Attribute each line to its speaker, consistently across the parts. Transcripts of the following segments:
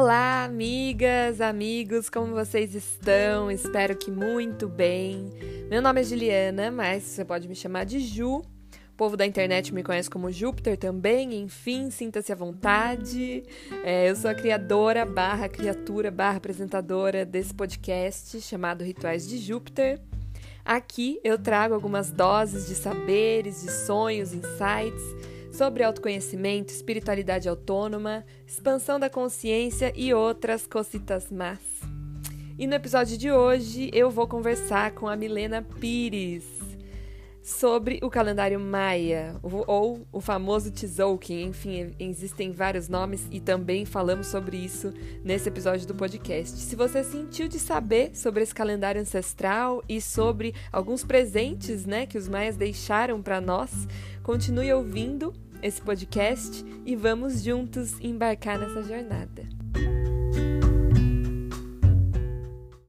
Speaker 1: Olá, amigas, amigos, como vocês estão? Espero que muito bem. Meu nome é Juliana, mas você pode me chamar de Ju. O povo da internet me conhece como Júpiter também, enfim, sinta-se à vontade. É, eu sou a criadora, barra criatura, barra apresentadora desse podcast chamado Rituais de Júpiter. Aqui eu trago algumas doses de saberes, de sonhos, insights sobre autoconhecimento, espiritualidade autônoma, expansão da consciência e outras cositas más. E no episódio de hoje eu vou conversar com a Milena Pires sobre o calendário maia, ou o famoso Tzolk'in, enfim, existem vários nomes e também falamos sobre isso nesse episódio do podcast. Se você sentiu de saber sobre esse calendário ancestral e sobre alguns presentes, né, que os maias deixaram para nós, continue ouvindo esse podcast e vamos juntos embarcar nessa jornada.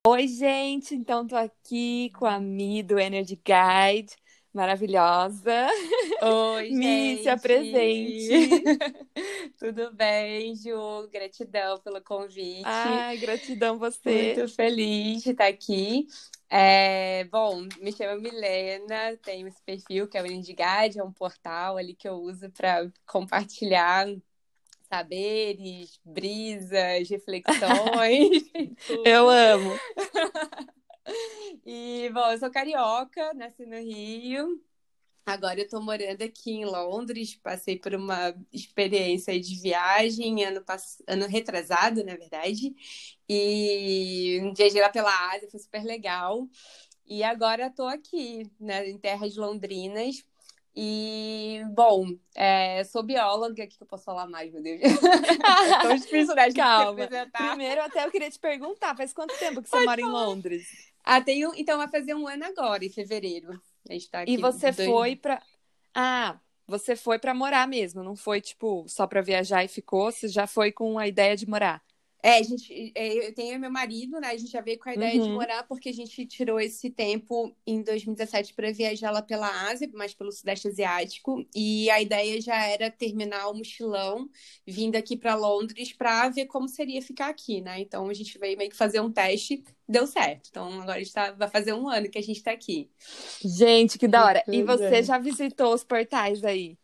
Speaker 1: Oi, gente! Então, tô aqui com a Mi do Energy Guide, maravilhosa.
Speaker 2: Oi,
Speaker 1: Mi,
Speaker 2: gente!
Speaker 1: se apresente.
Speaker 2: Tudo bem, Ju? Gratidão pelo convite.
Speaker 1: Ai, gratidão você.
Speaker 2: Muito feliz de estar aqui. É, bom, me chamo Milena, tenho esse perfil que é o Indigade, é um portal ali que eu uso para compartilhar saberes, brisas, reflexões.
Speaker 1: eu amo.
Speaker 2: e, bom, eu sou carioca, nasci no Rio. Agora eu estou morando aqui em Londres, passei por uma experiência de viagem ano, pass... ano retrasado, na verdade, e viajei lá pela Ásia, foi super legal. E agora estou aqui, né, em terras londrinas. E, bom, é, sou bióloga, o que eu posso falar mais, meu Deus? é tão difícil, né?
Speaker 1: Calma. Primeiro, até eu queria te perguntar, faz quanto tempo que você Pode mora falar. em Londres?
Speaker 2: Ah, tenho, então vai fazer um ano agora, em fevereiro. A gente tá aqui
Speaker 1: e você dois... foi para Ah, você foi para morar mesmo, não foi tipo só para viajar e ficou, você já foi com a ideia de morar.
Speaker 2: É, a gente, é, eu tenho meu marido, né? A gente já veio com a ideia uhum. de morar porque a gente tirou esse tempo em 2017 para viajar lá pela Ásia, mais pelo Sudeste Asiático, e a ideia já era terminar o mochilão, vindo aqui para Londres para ver como seria ficar aqui, né? Então a gente veio meio que fazer um teste, deu certo. Então agora está, vai fazer um ano que a gente está aqui.
Speaker 1: Gente, que da hora! E você já visitou os portais aí?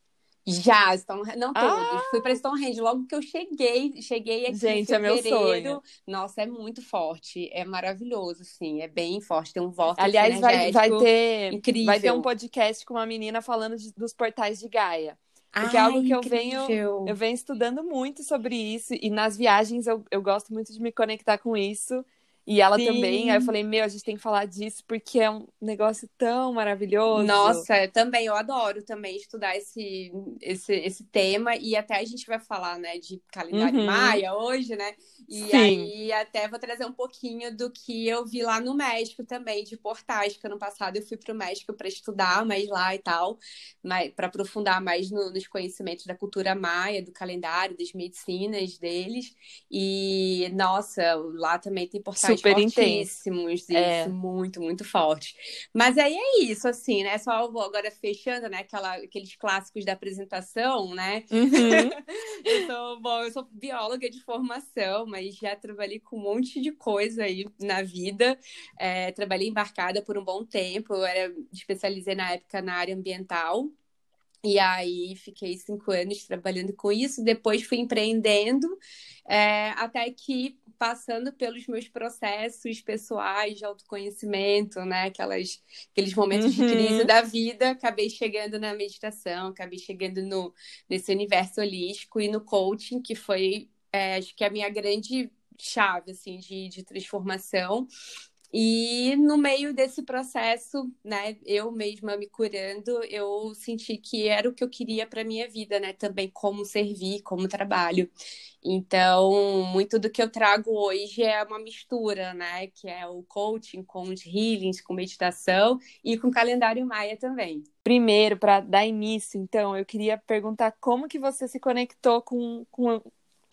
Speaker 2: Já, Stone, não todos. Ah! Fui para Stonehenge logo que eu cheguei, cheguei aqui
Speaker 1: Gente, é meu sonho.
Speaker 2: Nossa, é muito forte, é maravilhoso, sim, é bem forte, tem um voto
Speaker 1: Aliás, vai, vai ter
Speaker 2: incrível.
Speaker 1: vai ter um podcast com uma menina falando de, dos portais de Gaia. Porque Ai, é algo que eu venho, eu venho estudando muito sobre isso, e nas viagens eu, eu gosto muito de me conectar com isso. E ela Sim. também. Aí eu falei, meu, a gente tem que falar disso porque é um negócio tão maravilhoso.
Speaker 2: Nossa, também, eu adoro também estudar esse, esse, esse tema. E até a gente vai falar, né, de calendário uhum. maia hoje, né? E Sim. aí até vou trazer um pouquinho do que eu vi lá no México também, de portais, que ano passado eu fui para o México para estudar mais lá e tal, para aprofundar mais no, nos conhecimentos da cultura maia, do calendário, das medicinas deles. E, nossa, lá também tem portais
Speaker 1: super
Speaker 2: fortíssimos, é. muito, muito forte. Mas aí é isso, assim, né? Só vou agora fechando, né? Aquela, aqueles clássicos da apresentação, né?
Speaker 1: Uhum.
Speaker 2: eu sou, bom, eu sou bióloga de formação, mas já trabalhei com um monte de coisa aí na vida. É, trabalhei embarcada por um bom tempo, eu era especializei na época na área ambiental. E aí fiquei cinco anos trabalhando com isso, depois fui empreendendo, é, até que passando pelos meus processos pessoais de autoconhecimento, né? Aquelas, aqueles momentos uhum. de crise da vida, acabei chegando na meditação, acabei chegando no, nesse universo holístico e no coaching, que foi, é, acho que a minha grande chave, assim, de, de transformação. E no meio desse processo, né, eu mesma me curando, eu senti que era o que eu queria para minha vida, né, também como servir, como trabalho. Então, muito do que eu trago hoje é uma mistura, né, que é o coaching com os healings, com meditação e com calendário maia também.
Speaker 1: Primeiro, para dar início, então, eu queria perguntar como que você se conectou com, com,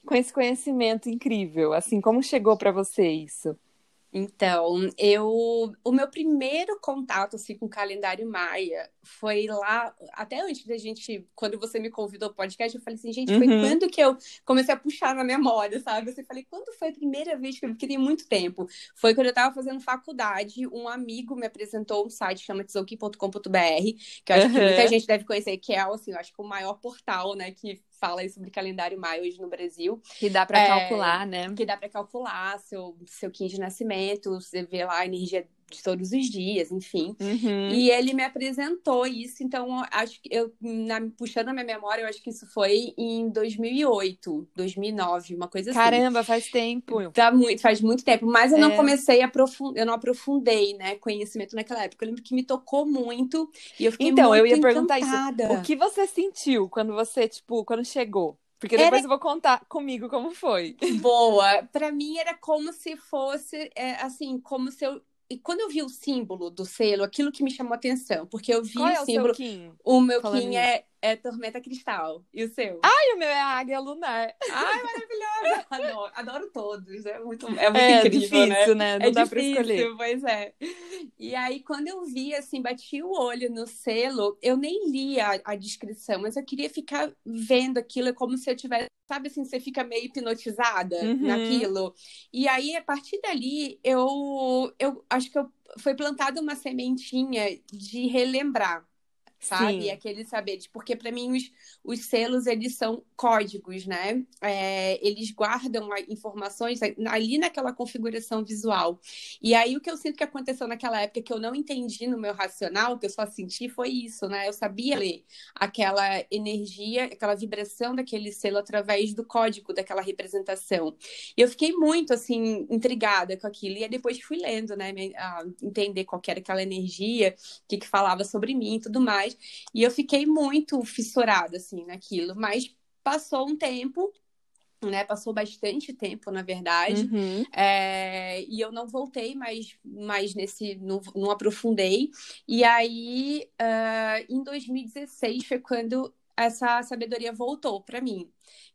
Speaker 1: com esse conhecimento incrível, assim, como chegou para você isso?
Speaker 2: Então, eu, o meu primeiro contato assim com o calendário maia foi lá, até antes da gente, quando você me convidou ao podcast, eu falei assim, gente, foi uhum. quando que eu comecei a puxar na memória, sabe? Eu falei, quando foi a primeira vez que eu porque tem muito tempo? Foi quando eu estava fazendo faculdade, um amigo me apresentou um site que chama tzouki.com.br, que eu acho uhum. que muita gente deve conhecer, que é assim, eu acho que o maior portal, né, que fala sobre calendário maio hoje no Brasil.
Speaker 1: Que dá para é, calcular, né?
Speaker 2: Que dá para calcular seu, seu quim de nascimento, você vê lá a energia de todos os dias, enfim. Uhum. E ele me apresentou isso, então acho que eu, na, puxando a minha memória, eu acho que isso foi em 2008, 2009, uma coisa
Speaker 1: assim. Caramba, faz tempo.
Speaker 2: Tá muito, faz muito tempo, mas eu é. não comecei a aprofundar, eu não aprofundei, né, conhecimento naquela época. Eu lembro que me tocou muito e eu fiquei
Speaker 1: então,
Speaker 2: muito
Speaker 1: eu ia
Speaker 2: encantada.
Speaker 1: perguntar isso. O que você sentiu quando você, tipo, quando chegou? Porque depois era... eu vou contar comigo como foi.
Speaker 2: Boa. Para mim era como se fosse, é, assim, como se eu e quando eu vi o símbolo do selo, aquilo que me chamou atenção, porque eu vi
Speaker 1: Qual
Speaker 2: o
Speaker 1: é
Speaker 2: símbolo.
Speaker 1: O,
Speaker 2: o meu Falando Kim é, é Tormenta Cristal. E o seu?
Speaker 1: Ai, o meu é Águia Lunar.
Speaker 2: Ai, maravilhosa! adoro, adoro todos. É muito, é muito é, incrível,
Speaker 1: difícil,
Speaker 2: né?
Speaker 1: né? Não é dá difícil, pra escolher.
Speaker 2: Pois é. E aí, quando eu vi, assim, bati o olho no selo, eu nem li a, a descrição, mas eu queria ficar vendo aquilo como se eu tivesse sabe assim, você fica meio hipnotizada uhum. naquilo. E aí, a partir dali, eu, eu acho que eu, foi plantada uma sementinha de relembrar sabe? Sim. Aquele saber, porque para mim os, os selos eles são códigos, né? É, eles guardam informações ali naquela configuração visual. E aí o que eu sinto que aconteceu naquela época que eu não entendi no meu racional, que eu só senti foi isso, né? Eu sabia ler aquela energia, aquela vibração daquele selo através do código daquela representação. E eu fiquei muito assim intrigada com aquilo. E aí depois fui lendo, né? entender qual era aquela energia, o que, que falava sobre mim e tudo mais. E eu fiquei muito fissurada, assim, naquilo. Mas passou um tempo, né? Passou bastante tempo, na verdade. Uhum. É, e eu não voltei mais, mais nesse. Não, não aprofundei. E aí, uh, em 2016, foi quando essa sabedoria voltou para mim.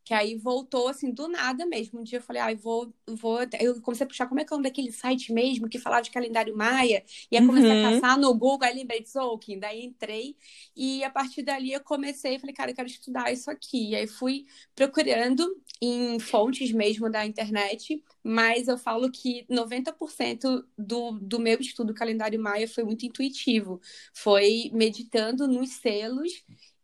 Speaker 2: Que aí voltou assim do nada mesmo. Um dia eu falei, ah, vou, vou. Eu comecei a puxar como é que é um daquele site mesmo que falava de calendário maia. E aí comecei uhum. a caçar no Google, aí lembrei de Zolkin. Daí entrei e a partir dali eu comecei, falei, cara, eu quero estudar isso aqui. E aí fui procurando em fontes mesmo da internet, mas eu falo que 90% do, do meu estudo calendário maia foi muito intuitivo. Foi meditando nos selos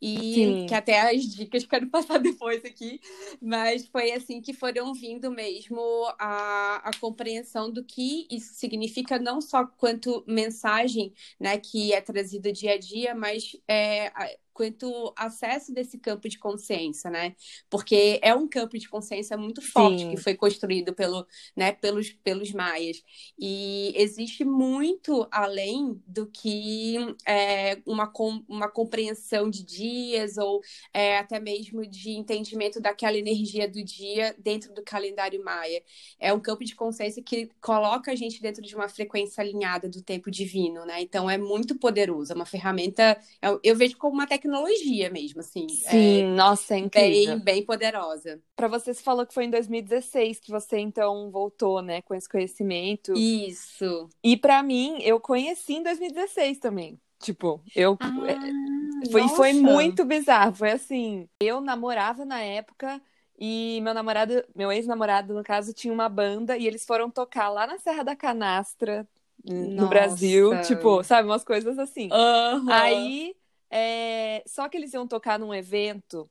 Speaker 2: e Sim. que até as dicas quero passar depois aqui, mas foi assim que foram vindo mesmo a, a compreensão do que isso significa, não só quanto mensagem né, que é trazida dia a dia, mas é, quanto acesso desse campo de consciência, né? Porque é um campo de consciência muito forte Sim. que foi construído pelo, né, pelos, pelos maias. E existe muito além do que é, uma, uma compreensão de dias ou é, até mesmo de entendimento daquela energia do dia dentro do calendário maia. É um campo de consciência que coloca a gente dentro de uma frequência alinhada do tempo divino, né? Então é muito poderoso, é uma ferramenta, eu, eu vejo como uma tecnologia tecnologia mesmo, assim.
Speaker 1: Sim, é nossa, é incrível.
Speaker 2: Bem, bem poderosa.
Speaker 1: Para você, você falou que foi em 2016 que você então voltou, né, com esse conhecimento.
Speaker 2: Isso.
Speaker 1: E para mim, eu conheci em 2016 também. Tipo, eu. Ah, é, foi, foi muito bizarro. Foi assim. Eu namorava na época. E meu namorado, meu ex-namorado, no caso, tinha uma banda e eles foram tocar lá na Serra da Canastra, no Nossa. Brasil. Tipo, sabe, umas coisas assim.
Speaker 2: Uhum.
Speaker 1: Aí é... Só que eles iam tocar num evento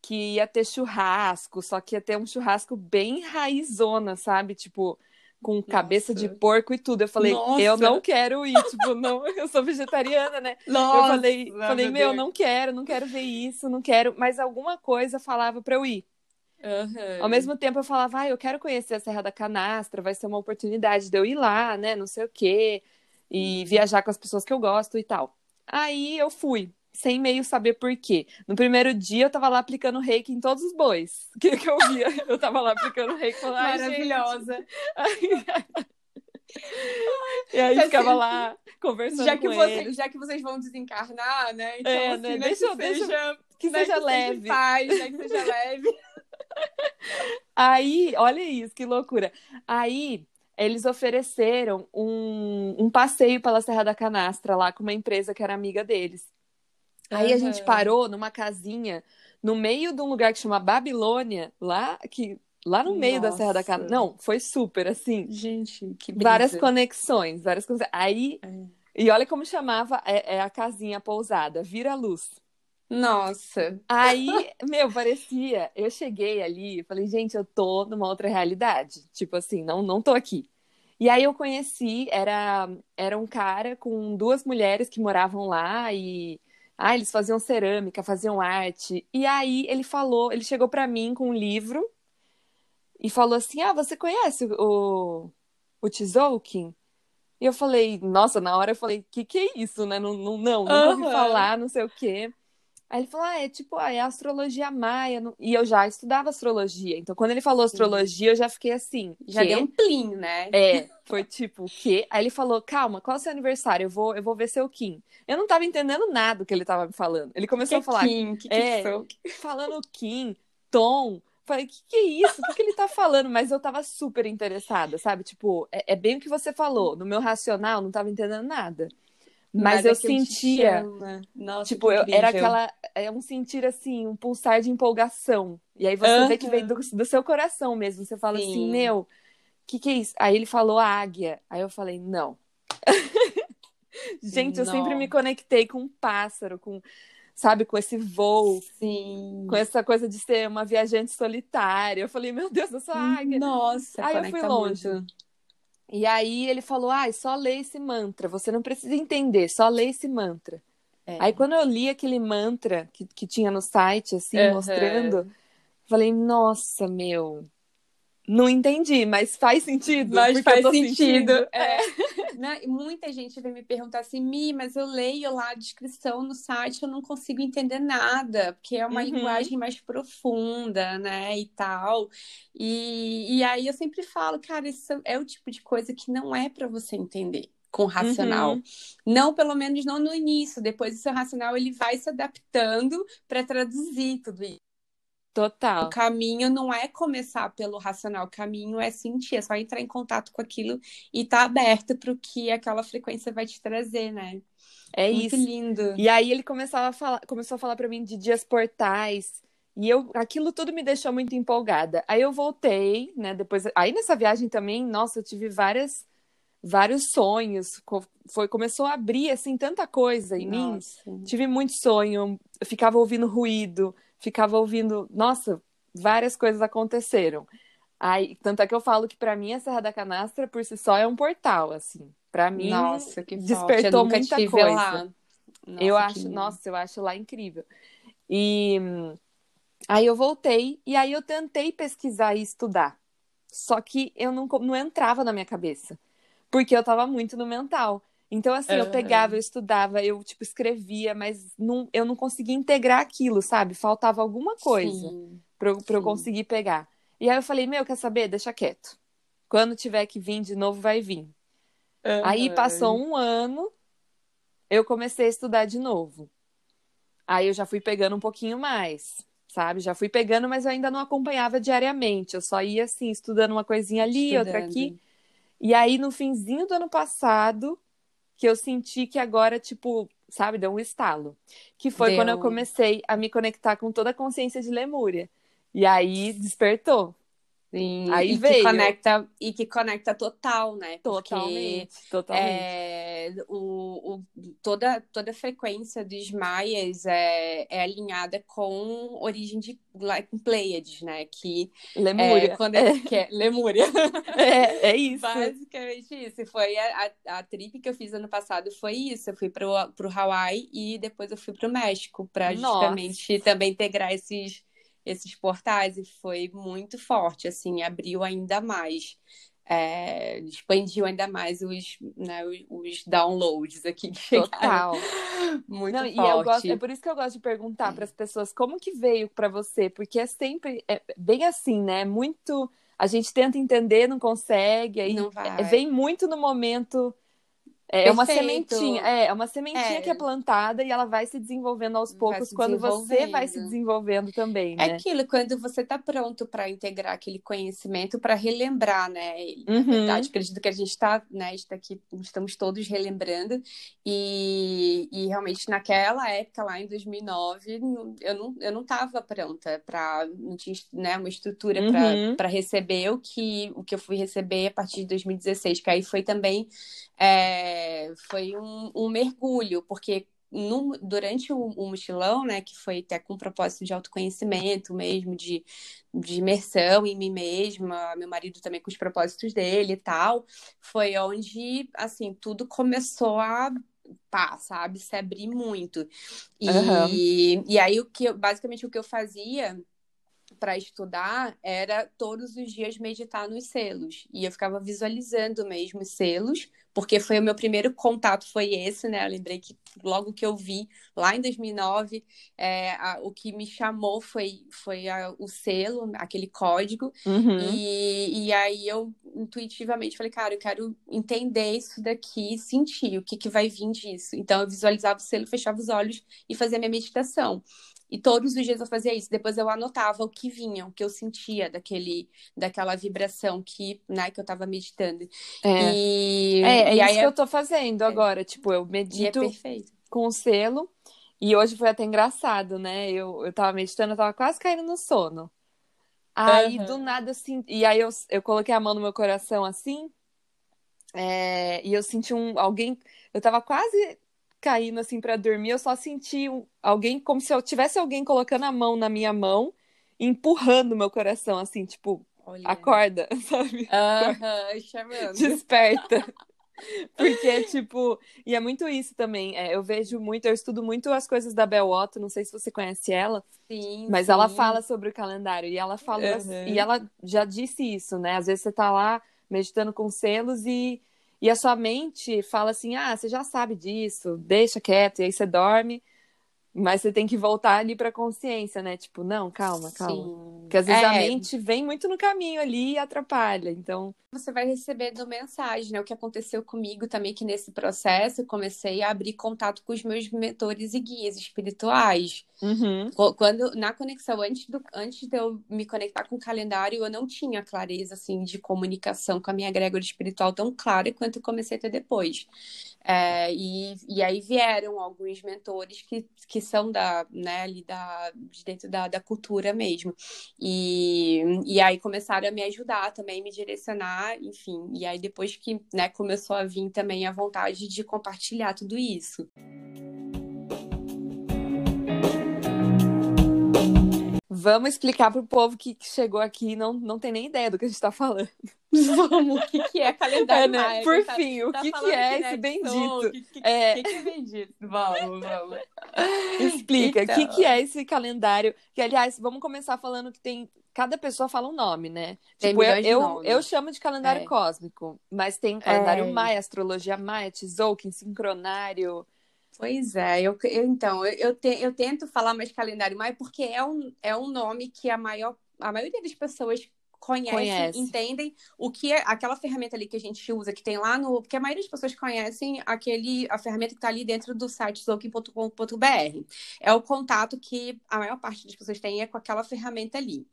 Speaker 1: que ia ter churrasco, só que ia ter um churrasco bem raizona, sabe? Tipo, com cabeça Nossa. de porco e tudo. Eu falei, Nossa. eu não quero ir, tipo, não, eu sou vegetariana, né?
Speaker 2: Nossa,
Speaker 1: eu falei, falei, meu, não quero, não quero ver isso, não quero, mas alguma coisa falava para eu ir.
Speaker 2: Uhum.
Speaker 1: Ao mesmo tempo eu falava, ah, eu quero conhecer a Serra da Canastra, vai ser uma oportunidade de eu ir lá, né? Não sei o quê, e uhum. viajar com as pessoas que eu gosto e tal. Aí eu fui sem meio saber por quê. No primeiro dia eu tava lá aplicando reiki em todos os bois. O que, que eu via? Eu tava lá aplicando reiki falando,
Speaker 2: Maravilhosa.
Speaker 1: e aí ficava lá conversando
Speaker 2: já que
Speaker 1: com
Speaker 2: você,
Speaker 1: eles.
Speaker 2: Já que vocês vão desencarnar, né? Então,
Speaker 1: é,
Speaker 2: assim,
Speaker 1: né? Deixa, que deixa, seja, que
Speaker 2: né,
Speaker 1: seja
Speaker 2: que
Speaker 1: leve.
Speaker 2: Seja paz, né? Que seja leve.
Speaker 1: Aí, olha isso, que loucura. Aí eles ofereceram um, um passeio pela Serra da Canastra lá com uma empresa que era amiga deles. Aí a gente parou numa casinha no meio de um lugar que chama Babilônia, lá que lá no meio da Serra da
Speaker 2: Nossa.
Speaker 1: Canastra. Não, foi super assim.
Speaker 2: Gente, que
Speaker 1: Várias
Speaker 2: brisa.
Speaker 1: conexões, várias conexões. Aí,
Speaker 2: É.
Speaker 1: e olha como chamava é, é a casinha a pousada, Vira Luz.
Speaker 2: Nossa.
Speaker 1: Aí, meu, parecia. Eu cheguei ali e falei, gente, eu tô numa outra realidade. Tipo assim, não, não tô aqui. E aí eu conheci, era, era um cara com duas mulheres que moravam lá e. Ah, eles faziam cerâmica, faziam arte. E aí ele falou, ele chegou pra mim com um livro e falou assim: Ah, você conhece o, o Tzolk'in? E eu falei, nossa, na hora eu falei, que que é isso, né? Não, não, não nunca ouvi
Speaker 2: Aham.
Speaker 1: falar, não sei o quê. Aí ele falou, ah, é tipo, ah, é astrologia maia. não- E eu já estudava astrologia. Então, quando ele falou astrologia, eu já fiquei assim,
Speaker 2: Já
Speaker 1: quê?
Speaker 2: deu um plim, né?
Speaker 1: É, foi tipo, o quê? Aí ele falou, calma, qual é o seu aniversário? Eu vou, eu vou ver seu Kim. Eu não tava entendendo nada do que ele tava me falando. Ele começou a falar,
Speaker 2: Kim, que que
Speaker 1: é.
Speaker 2: sou?
Speaker 1: falando Kim, Tom. Falei, que que é isso? O que, que ele tá falando? Mas eu tava super interessada, sabe? Tipo, é, é bem o que você falou. No meu racional, não tava entendendo nada. Mas eu sentia,
Speaker 2: chama. Nossa,
Speaker 1: tipo, eu, era aquela, é um sentir assim, um pulsar de empolgação. E aí você vê que vem do, do seu coração mesmo. Você fala assim,
Speaker 2: Sim.
Speaker 1: meu, o que que é isso? Aí ele falou a águia. Aí eu falei, não. Gente, eu sempre me conectei com um pássaro, com, sabe, com esse voo,
Speaker 2: Sim.
Speaker 1: com essa coisa de ser uma viajante solitária. Eu falei, meu Deus, eu sou águia.
Speaker 2: Nossa,
Speaker 1: Aí eu fui longe.
Speaker 2: muito.
Speaker 1: E aí ele falou, ai, só lê esse mantra, você não precisa entender, só lê esse mantra.
Speaker 2: É.
Speaker 1: Aí quando eu li aquele mantra que, que tinha no site, assim,
Speaker 2: Aham.
Speaker 1: mostrando, falei, nossa, meu, não entendi, mas faz sentido.
Speaker 2: Mas faz sentido.
Speaker 1: sentindo.
Speaker 2: É. Né? Muita gente vem me perguntar assim, Mi, mas eu leio lá a descrição no site, eu não consigo entender nada, porque é uma
Speaker 1: Uhum.
Speaker 2: linguagem mais profunda, né? E tal. E, e aí eu sempre falo, cara, isso é o tipo de coisa que não é para você entender com racional.
Speaker 1: Uhum.
Speaker 2: Não, pelo menos não no início. Depois o seu racional ele vai se adaptando para traduzir tudo isso.
Speaker 1: Total.
Speaker 2: O caminho não é começar pelo racional, o caminho é sentir, é só entrar em contato com aquilo e estar aberto para o que aquela frequência vai te trazer, né?
Speaker 1: É
Speaker 2: Muito
Speaker 1: isso.
Speaker 2: lindo.
Speaker 1: E aí ele começava a falar, começou a falar para mim de dias portais. E eu, aquilo tudo me deixou muito empolgada. Aí eu voltei, né? Depois, aí nessa viagem também, nossa, eu tive várias, vários sonhos. Foi, começou a abrir assim tanta coisa em mim.
Speaker 2: Nossa.
Speaker 1: Tive muito sonho. Eu ficava ouvindo ruído, ficava ouvindo, nossa, várias coisas aconteceram. Aí, tanto é que eu falo que para mim a Serra da Canastra por si só é um portal, assim. Para mim
Speaker 2: Nossa, que
Speaker 1: despertou
Speaker 2: Eu nunca
Speaker 1: muita coisa.
Speaker 2: lá. Nossa,
Speaker 1: eu acho,
Speaker 2: lindo.
Speaker 1: nossa, eu acho lá incrível. E aí eu voltei e aí eu tentei pesquisar e estudar. Só que eu não, não entrava na minha cabeça, porque eu tava muito no mental. Então, assim, eu pegava, eu estudava, eu, tipo, escrevia, mas não, eu não conseguia integrar aquilo, sabe? Faltava alguma coisa pra eu, pra eu
Speaker 2: sim.
Speaker 1: conseguir pegar. E aí eu falei, meu, quer saber? Deixa quieto. Quando tiver que vir de novo, vai vir. Aí passou um ano, eu comecei a estudar de novo. Aí eu já fui pegando um pouquinho mais, sabe? Já fui pegando, mas eu ainda não acompanhava diariamente. Eu só ia assim, estudando uma coisinha ali, outra
Speaker 2: Estudando.
Speaker 1: aqui. E aí no finzinho do ano passado, que eu senti que agora, tipo, sabe, deu um estalo. Que foi
Speaker 2: Deu.
Speaker 1: quando eu comecei a me conectar com toda a consciência de Lemúria. E aí despertou.
Speaker 2: Sim,
Speaker 1: Aí
Speaker 2: e
Speaker 1: veio.
Speaker 2: que conecta e que conecta total, né? Porque
Speaker 1: Totalmente, totalmente.
Speaker 2: é, o, o- toda, toda a frequência dos maias é, é alinhada com origem de com Pleiades, né? Que
Speaker 1: Lemúria.
Speaker 2: é quando é, que é Lemúria.
Speaker 1: É, é isso.
Speaker 2: Basicamente isso. Foi a, a, a trip que eu fiz ano passado foi isso. Eu fui pro, pro Hawaii e depois eu fui pro México para
Speaker 1: Nossa.
Speaker 2: justamente também integrar esses esses portais e foi muito forte, assim, abriu ainda mais, é, expandiu ainda mais os, né, os, downloads aqui que chegaram.
Speaker 1: Total.
Speaker 2: Muito
Speaker 1: Não, e
Speaker 2: forte.
Speaker 1: eu gosto, é por isso que eu gosto de perguntar para as pessoas como que veio para você, porque é sempre é bem assim, né? É Muito a gente tenta entender, não consegue, aí
Speaker 2: Não
Speaker 1: é- vem muito no momento É uma sementinha, é, é uma sementinha é. que é plantada e ela vai se desenvolvendo aos poucos quando você vai se desenvolvendo também, né?
Speaker 2: É aquilo, quando você está pronto para integrar aquele conhecimento, para relembrar, né? Uhum. Na verdade, acredito que a gente está, né, está aqui, estamos todos relembrando e, e realmente naquela época, lá em 2009, eu não, eu não estava pronta para, não tinha né, uma estrutura uhum. para receber o que, o que eu fui receber a partir de 2016, que aí foi também é, foi um, um, mergulho, porque no, durante o, o, mochilão, né, que foi até com propósito de autoconhecimento mesmo, de, de imersão em mim mesma, meu marido também com os propósitos dele e tal, foi onde, assim, tudo começou a pá, sabe, se abrir muito. E, uhum. e aí, o que basicamente o que eu fazia para estudar era todos os dias meditar nos selos. E eu ficava visualizando mesmo os selos, porque foi o meu primeiro contato, foi esse, né? Eu lembrei que logo que eu vi, lá em 2009, é, a, o que me chamou foi, foi a, o selo, aquele código. Uhum. E, e aí eu intuitivamente falei, cara, eu quero entender isso daqui, sentir o que, que vai vir disso. Então eu visualizava o selo, fechava os olhos e fazia minha meditação. E todos os dias eu fazia isso. Depois eu anotava o que vinha, o que eu sentia daquele, daquela vibração que, né, que eu tava meditando.
Speaker 1: É, e, é, é e isso aí, que eu tô fazendo é. agora. Tipo, eu é medito com o selo. E hoje foi até engraçado, né? Eu, eu tava meditando, eu tava quase caindo no sono. Aí, uhum. do nada, assim. E aí eu, eu coloquei a mão no meu coração assim. É, e eu senti um. Alguém. Eu tava quase caindo assim para dormir, eu só senti alguém como se eu tivesse alguém colocando a mão na minha mão, empurrando meu coração assim, tipo, Olha. acorda, sabe?
Speaker 2: Aham, chamando.
Speaker 1: Desperta. Porque, tipo, e é muito isso também. É, eu vejo muito, eu estudo muito as coisas da Bel Otto, não sei se você conhece ela.
Speaker 2: Sim.
Speaker 1: Mas
Speaker 2: sim.
Speaker 1: ela fala sobre o calendário e ela falou uhum. e ela já disse isso, né? Às vezes você tá lá meditando com selos e e a sua mente fala assim: ah, você já sabe disso, deixa quieto, e aí você dorme. Mas você tem que voltar ali para a consciência, né? Tipo, não, calma, calma. Sim. Porque às vezes é... a mente vem muito no caminho ali e atrapalha. Então.
Speaker 2: Você vai recebendo mensagem, né? O que aconteceu comigo também, que nesse processo eu comecei a abrir contato com os meus mentores e guias espirituais. Uhum. Quando, na conexão, antes, do, antes de eu me conectar com o calendário, eu não tinha clareza, assim, de comunicação com a minha egrégora espiritual tão clara quanto eu comecei a ter depois. É, e, e aí vieram alguns mentores que, que são da, né, ali da, de dentro da, da cultura mesmo. E, e aí começaram a me ajudar também, me direcionar, enfim. E aí depois que né, começou a vir também a vontade de compartilhar tudo isso.
Speaker 1: Vamos explicar para o povo que chegou aqui e não, não tem nem ideia do que a gente está falando.
Speaker 2: Vamos, o que, que é calendário é, né?
Speaker 1: Por tá, fim, o tá que, que é esse bendito? O
Speaker 2: que, que, é... que, que é bendito? Vamos, vamos.
Speaker 1: Explica, o então... que, que é esse calendário? Que, aliás, vamos começar falando que tem... Cada pessoa fala um nome, né?
Speaker 2: Tem tipo, eu, eu,
Speaker 1: eu, chamo de calendário é. cósmico, mas tem calendário é. maia, astrologia maia, tzolk'in, sincronário...
Speaker 2: Pois é, eu, eu então, eu, eu, te, eu, tento falar mais calendário maia porque é um, é um nome que a maior, a maioria das pessoas conhecem, Conhece. entendem o que é aquela ferramenta ali que a gente usa, que tem lá no. Porque a maioria das pessoas conhecem aquele, a ferramenta que está ali dentro do site zokin.com.br. É o contato que a maior parte das pessoas tem é com aquela ferramenta ali.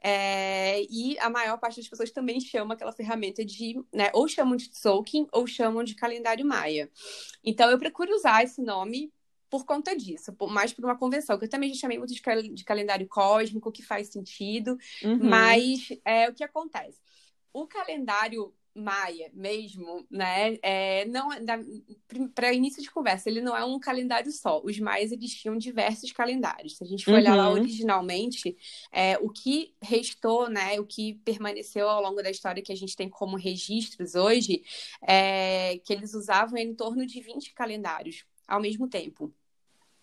Speaker 2: É, e a maior parte das pessoas também chama aquela ferramenta de, né, ou chamam de Tzolk'in ou chamam de calendário maia. Então eu procuro usar esse nome por conta disso, por, mais por uma convenção, que eu também já chamei muito de, cal de calendário cósmico, que faz sentido, uhum. mas é o que acontece. O calendário maia mesmo, né? É, não é, para início de conversa, ele não é um calendário só. Os maias eles tinham diversos calendários. Se a gente for uhum. olhar lá uhum. originalmente, é, o que restou, né? O que permaneceu ao longo da história que a gente tem como registros hoje, é que eles usavam em torno de 20 calendários ao mesmo tempo.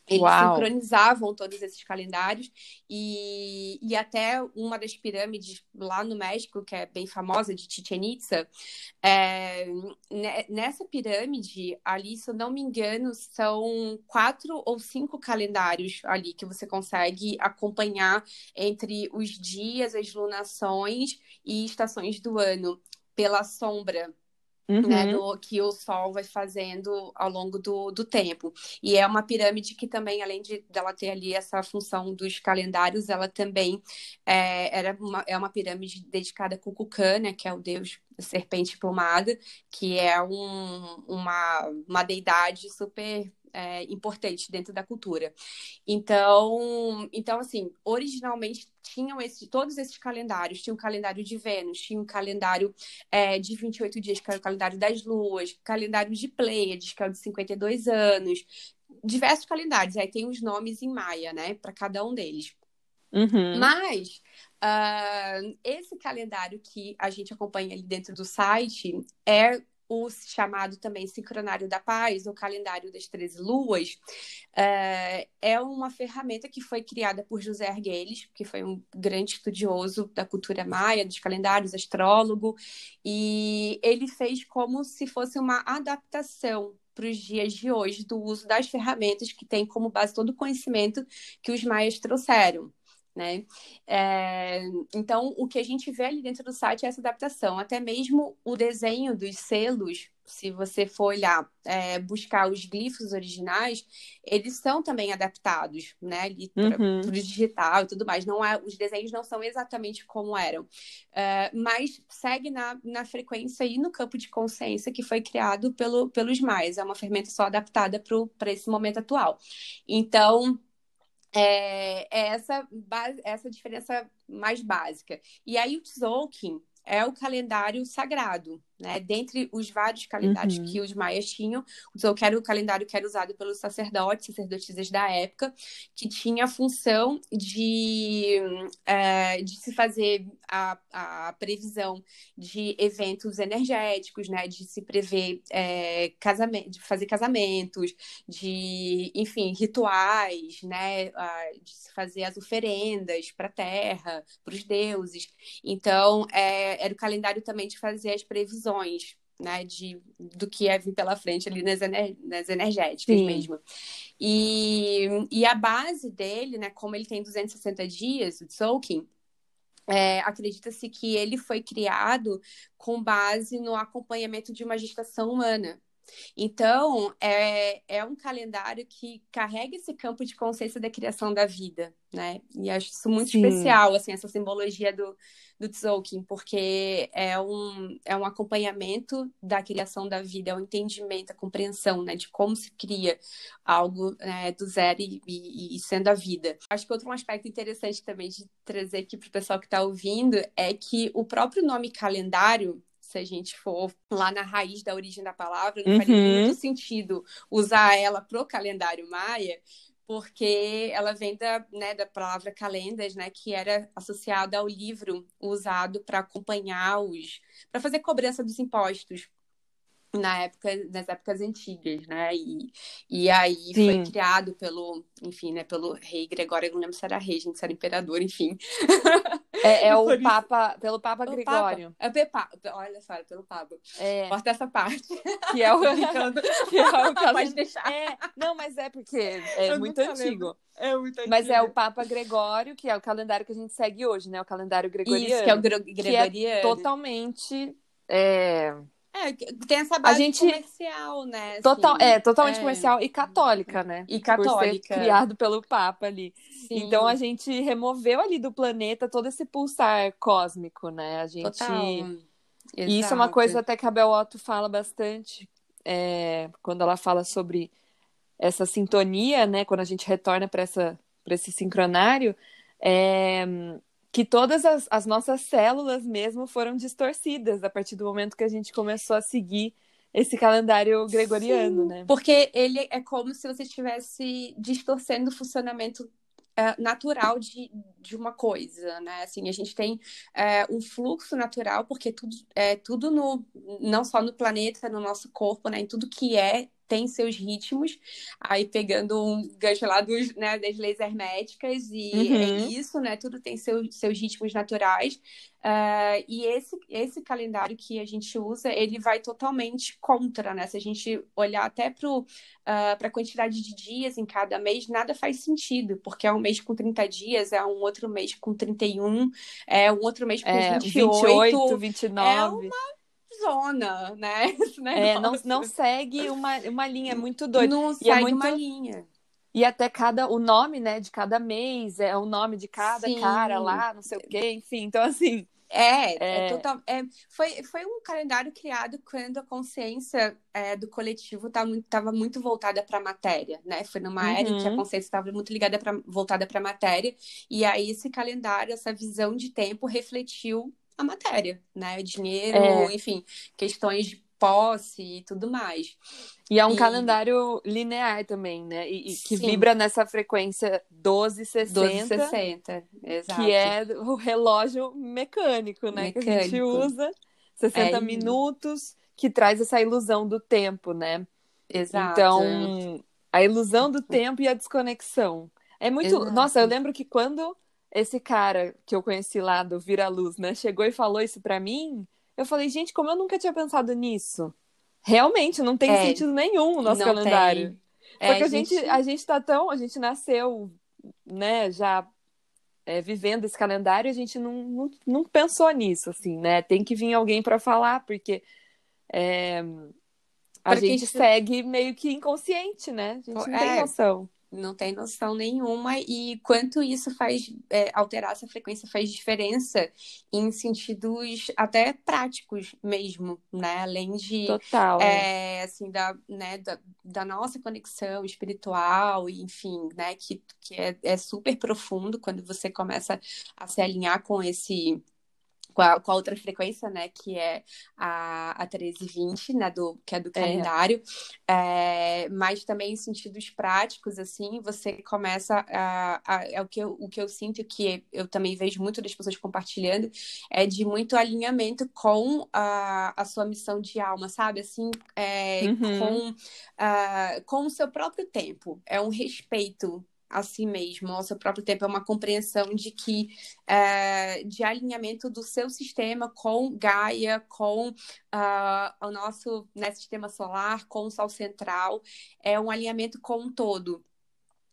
Speaker 2: Eles Uau. sincronizavam todos esses calendários e, e até uma das pirâmides lá no México, que é bem famosa, de Chichen Itza, é, nessa pirâmide ali, se eu não me engano, são quatro ou cinco calendários ali que você consegue acompanhar entre os dias, as lunações e estações do ano pela sombra Uhum. Né, do, que o Sol vai fazendo ao longo do, do tempo. E é uma pirâmide que também, além de dela ter ali essa função dos calendários, ela também é, era uma, é uma pirâmide dedicada a Kukulkan, né, que é o deus da serpente plumada, que é um, uma, uma deidade super é, importante dentro da cultura. Então, então assim, originalmente tinham esse, todos esses calendários. Tinha o um calendário de Vênus, tinha um calendário é, de 28 dias, que era o calendário das luas, calendário de Pleiades, que é o de 52 anos, diversos calendários. Aí tem os nomes em maia, né, para cada um deles. Uhum. Mas uh, esse calendário que a gente acompanha ali dentro do site é o chamado também Sincronário da Paz, o Calendário das Treze Luas, é, é uma ferramenta que foi criada por José Arguelles, que foi um grande estudioso da cultura maia, dos calendários, astrólogo, e ele fez como se fosse uma adaptação para os dias de hoje do uso das ferramentas que tem como base todo o conhecimento que os maias trouxeram né? É, então, o que a gente vê ali dentro do site é essa adaptação, até mesmo o desenho dos selos, se você for olhar, é, buscar os glifos originais, eles são também adaptados, né? Ali para uhum. o digital e tudo mais. Não é, os desenhos não são exatamente como eram, é, mas segue na, na frequência e no campo de consciência que foi criado pelo, pelos mais. É uma ferramenta só adaptada para esse momento atual. Então, é, é essa, essa diferença mais básica. E aí o Tzolk'in é o calendário sagrado, né? Dentre os vários calendários uhum. que os maias tinham, o era o calendário que era usado pelos sacerdotes, sacerdotisas da época, que tinha a função de, é, de se fazer a, a previsão de eventos energéticos, né? De se prever é, casamento, de fazer casamentos, de, enfim, rituais, né? De se fazer as oferendas para a terra, para os deuses. Então, é, era o calendário também de fazer as previsões previsões, né, de, do que ia vir pela frente ali nas, ener, nas energéticas Sim. mesmo. E, e a base dele, né, como ele tem 260 dias, o Tzolk'in, é, acredita-se que ele foi criado com base no acompanhamento de uma gestação humana. Então, é, é um calendário que carrega esse campo de consciência da criação da vida, né? E acho isso muito Sim. especial, assim, essa simbologia do, do Tzolk'in, porque é um, é um acompanhamento da criação da vida, é um entendimento, a compreensão, né, de como se cria algo né, do zero e, e, e, sendo a vida. Acho que outro aspecto interessante também de trazer aqui para o pessoal que está ouvindo é que o próprio nome calendário se a gente for lá na raiz da origem da palavra, não uhum. faria muito sentido usar ela pro calendário maia, porque ela vem da, né, da palavra calendas, né, que era associada ao livro usado para acompanhar os, para fazer cobrança dos impostos na época, nas épocas antigas, né? E, e aí Sim. foi criado pelo, enfim, né, pelo rei Gregório, eu não lembro se era rei, gente, se era imperador, enfim.
Speaker 1: É, é o Papa, pelo Papa Gregório.
Speaker 2: Papa. É Papa, olha só, é pelo Papa. É. Corta essa parte.
Speaker 1: Que é o, que é o caso... Pode deixar. É, não, mas é porque é muito antigo. É muito antigo. Mas é o Papa Gregório, que é o calendário que a gente segue hoje, né? O calendário gregoriano. Isso,
Speaker 2: que é o gregoriano.
Speaker 1: Que é totalmente... É,
Speaker 2: é, tem essa base gente... comercial, né?
Speaker 1: Total, assim, é, totalmente é... comercial e católica, né?
Speaker 2: E católica.
Speaker 1: criado pelo Papa ali. Sim. Então a gente removeu ali do planeta todo esse pulsar cósmico, né? A gente. Total. E isso é uma coisa até que a Bel Otto fala bastante é, quando ela fala sobre essa sintonia, né? Quando a gente retorna para esse sincronário. É, que todas as, as, nossas células mesmo foram distorcidas a partir do momento que a gente começou a seguir esse calendário gregoriano, Sim, né?
Speaker 2: Porque ele é como se você estivesse distorcendo o funcionamento é, natural de, de uma coisa, né? Assim, a gente tem é, um fluxo natural, porque tudo, é, tudo no, não só no planeta, no nosso corpo, né? Em tudo que é tem seus ritmos, aí pegando um gancho lá dos, né, das leis herméticas, e é uhum. é isso, né? Tudo tem seu, seus ritmos naturais. Uh, e esse, esse calendário que a gente usa, ele vai totalmente contra, né? Se a gente olhar até para uh, a quantidade de dias em cada mês, nada faz sentido, porque é um mês com 30 dias, é um outro mês com 31, é um outro mês com é, 28.
Speaker 1: 28, 29. É uma
Speaker 2: zona, né?
Speaker 1: É, não, não segue uma, uma linha, é muito doido.
Speaker 2: Não
Speaker 1: e
Speaker 2: segue
Speaker 1: é muito...
Speaker 2: uma linha.
Speaker 1: E até cada, o nome, né, de cada mês, é o nome de cada
Speaker 2: Sim.
Speaker 1: cara lá, não sei o quê, enfim. Então, assim,
Speaker 2: É,
Speaker 1: É.
Speaker 2: é total, é, foi, foi um calendário criado quando a consciência é, do coletivo estava muito, tava muito voltada para a matéria, né? Foi numa era em que a
Speaker 1: Uhum.
Speaker 2: consciência estava muito ligada pra, voltada para a matéria, e aí esse calendário, essa visão de tempo refletiu a matéria, né? O dinheiro,
Speaker 1: É.
Speaker 2: enfim, questões de posse e tudo mais.
Speaker 1: E é um
Speaker 2: E-
Speaker 1: calendário linear também, né? E, e que
Speaker 2: Sim.
Speaker 1: vibra nessa frequência 1260,
Speaker 2: 1260, exato.
Speaker 1: que é o relógio mecânico, né? Que a gente
Speaker 2: Mecânico.
Speaker 1: usa. 60
Speaker 2: É.
Speaker 1: minutos, que traz essa ilusão do tempo, né?
Speaker 2: Exato.
Speaker 1: Então, a ilusão do tempo e a desconexão. É muito.
Speaker 2: Exato.
Speaker 1: Nossa, eu lembro que quando esse cara que eu conheci lá do Vira Luz, né, chegou e falou isso pra mim, eu falei, gente, como eu nunca tinha pensado nisso. Realmente, não tem
Speaker 2: É.
Speaker 1: sentido nenhum o nosso calendário.
Speaker 2: É,
Speaker 1: Porque a gente, a gente tá tão. A gente nasceu, né, já é, vivendo esse calendário, a gente não, não, não pensou nisso, assim, né? Tem que vir alguém pra falar, porque é, a
Speaker 2: Porque
Speaker 1: gente
Speaker 2: isso-
Speaker 1: segue meio que inconsciente, né? A gente não tem
Speaker 2: É.
Speaker 1: noção.
Speaker 2: Não tem noção nenhuma e quanto isso faz é, alterar essa frequência faz diferença em sentidos até práticos mesmo, né? Além de
Speaker 1: Total. é.
Speaker 2: é, assim da, né, da, da nossa conexão espiritual e enfim, né? Que, que é, é super profundo quando você começa a se alinhar com esse com a, com a outra frequência, né, que é a, a 1320, né, do, que é do calendário, é, mas também em sentidos práticos, assim, você começa a, a, é o que eu, o que eu sinto que eu também vejo muito das pessoas compartilhando, é de muito alinhamento com a, a sua missão de alma, sabe, assim, é,
Speaker 1: Uhum.
Speaker 2: com, ah, com o seu próprio tempo, é um respeito a si mesmo, ao seu próprio tempo, é uma compreensão de que é, de alinhamento do seu sistema com Gaia, com ah, o nosso né, sistema solar, com o Sol central, é um alinhamento com um todo.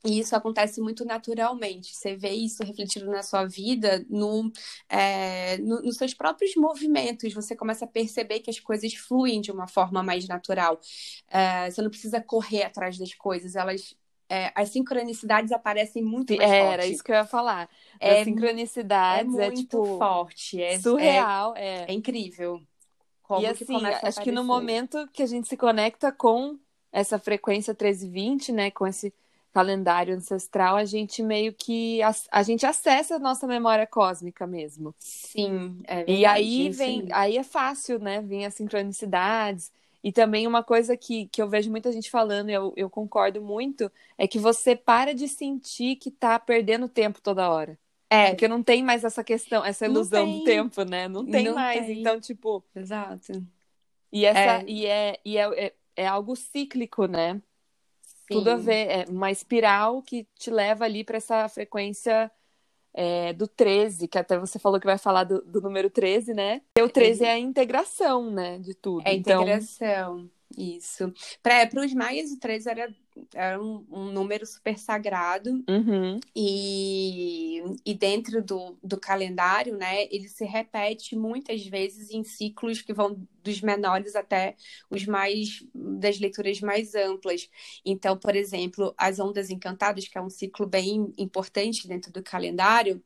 Speaker 2: E isso acontece muito naturalmente. Você vê isso refletido na sua vida, no, é, no- nos seus próprios movimentos. Você começa a perceber que as coisas fluem de uma forma mais natural. É, você não precisa correr atrás das coisas, elas. É, as sincronicidades aparecem muito mais
Speaker 1: Era
Speaker 2: forte.
Speaker 1: isso que eu ia falar.
Speaker 2: É
Speaker 1: As
Speaker 2: mu- É
Speaker 1: sincronicidades é,
Speaker 2: muito
Speaker 1: tipo
Speaker 2: forte, é,
Speaker 1: surreal. É,
Speaker 2: é, é incrível. Como
Speaker 1: E
Speaker 2: que
Speaker 1: assim, acho que no momento que a gente se conecta com essa frequência 1320, né, com esse calendário ancestral, a gente meio que a, a gente acessa a nossa memória cósmica mesmo.
Speaker 2: Sim, é
Speaker 1: E
Speaker 2: verdade,
Speaker 1: aí vem,
Speaker 2: sim.
Speaker 1: aí é fácil, né? Vem as sincronicidades. E também uma coisa que, que eu vejo muita gente falando, e eu, eu concordo muito, é que você para de sentir que tá perdendo tempo toda hora.
Speaker 2: É,
Speaker 1: Porque não tem mais essa questão, essa ilusão do
Speaker 2: tem.
Speaker 1: tempo, né? Não tem
Speaker 2: Não
Speaker 1: mais.
Speaker 2: tem.
Speaker 1: Então, tipo,
Speaker 2: exato.
Speaker 1: e essa
Speaker 2: É.
Speaker 1: e é, e é, é, é algo cíclico, né?
Speaker 2: Sim.
Speaker 1: Tudo a ver, é uma espiral que te leva ali para essa frequência é, do 13, que até você falou que vai falar do, do número 13, né? E o 13 é a integração, né, de tudo.
Speaker 2: É a
Speaker 1: então,
Speaker 2: integração, isso. Para os maias, o 13 era, era um, um número super sagrado
Speaker 1: uhum,
Speaker 2: e, e dentro do, do calendário, né, ele se repete muitas vezes em ciclos que vão dos menores até os mais, das leituras mais amplas. Então, por exemplo, as Ondas Encantadas, que é um ciclo bem importante dentro do calendário,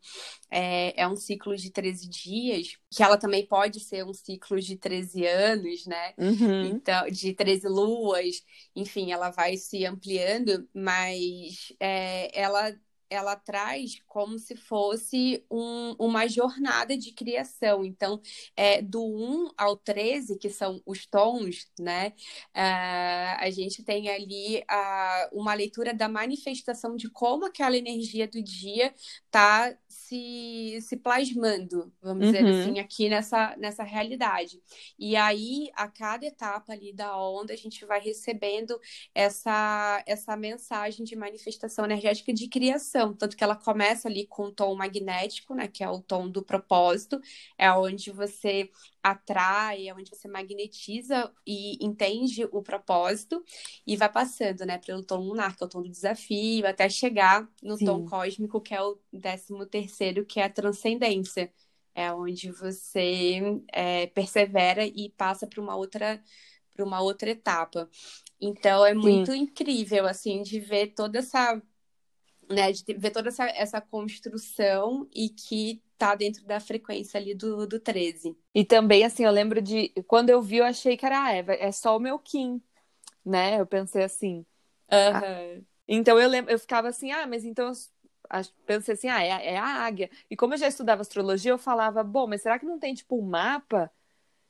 Speaker 2: é, é um ciclo de 13 dias, que ela também pode ser um ciclo de 13 anos, né?
Speaker 1: uhum.
Speaker 2: Então, de 13 luas, enfim, ela vai se ampliando, mas é, ela, ela traz como se fosse um- uma jornada de criação. Então, é, do 1 ao 13, que são os tons, né? ah, a gente tem ali uma leitura da manifestação de como aquela energia do dia está se, se plasmando, vamos dizer
Speaker 1: Uhum.
Speaker 2: assim, aqui nessa, nessa realidade. E aí, a cada etapa ali da onda, a gente vai recebendo essa, essa mensagem de manifestação energética de criação. Tanto que ela começa ali com o tom magnético, né? Que é o tom do propósito, é onde você atrai, é onde você magnetiza e entende o propósito, e vai passando, né, pelo tom lunar, que é o tom do desafio, até chegar no
Speaker 1: Sim.
Speaker 2: tom cósmico, que é o décimo terceiro, que é a transcendência É onde você é, persevera e passa para uma outra para uma outra etapa. Então é muito Sim. incrível assim de ver toda essa né, de ver toda essa, essa construção e que tá dentro da frequência ali do, do 13.
Speaker 1: E também, assim, eu lembro de. Quando eu vi, eu achei que era a Eva, é só o meu Kim, né? Eu pensei assim.
Speaker 2: Uhum.
Speaker 1: Então eu lembro, eu ficava assim, ah, mas então eu pensei assim, ah, é, é a águia. E como eu já estudava astrologia, eu falava, bom, mas será que não tem tipo um mapa?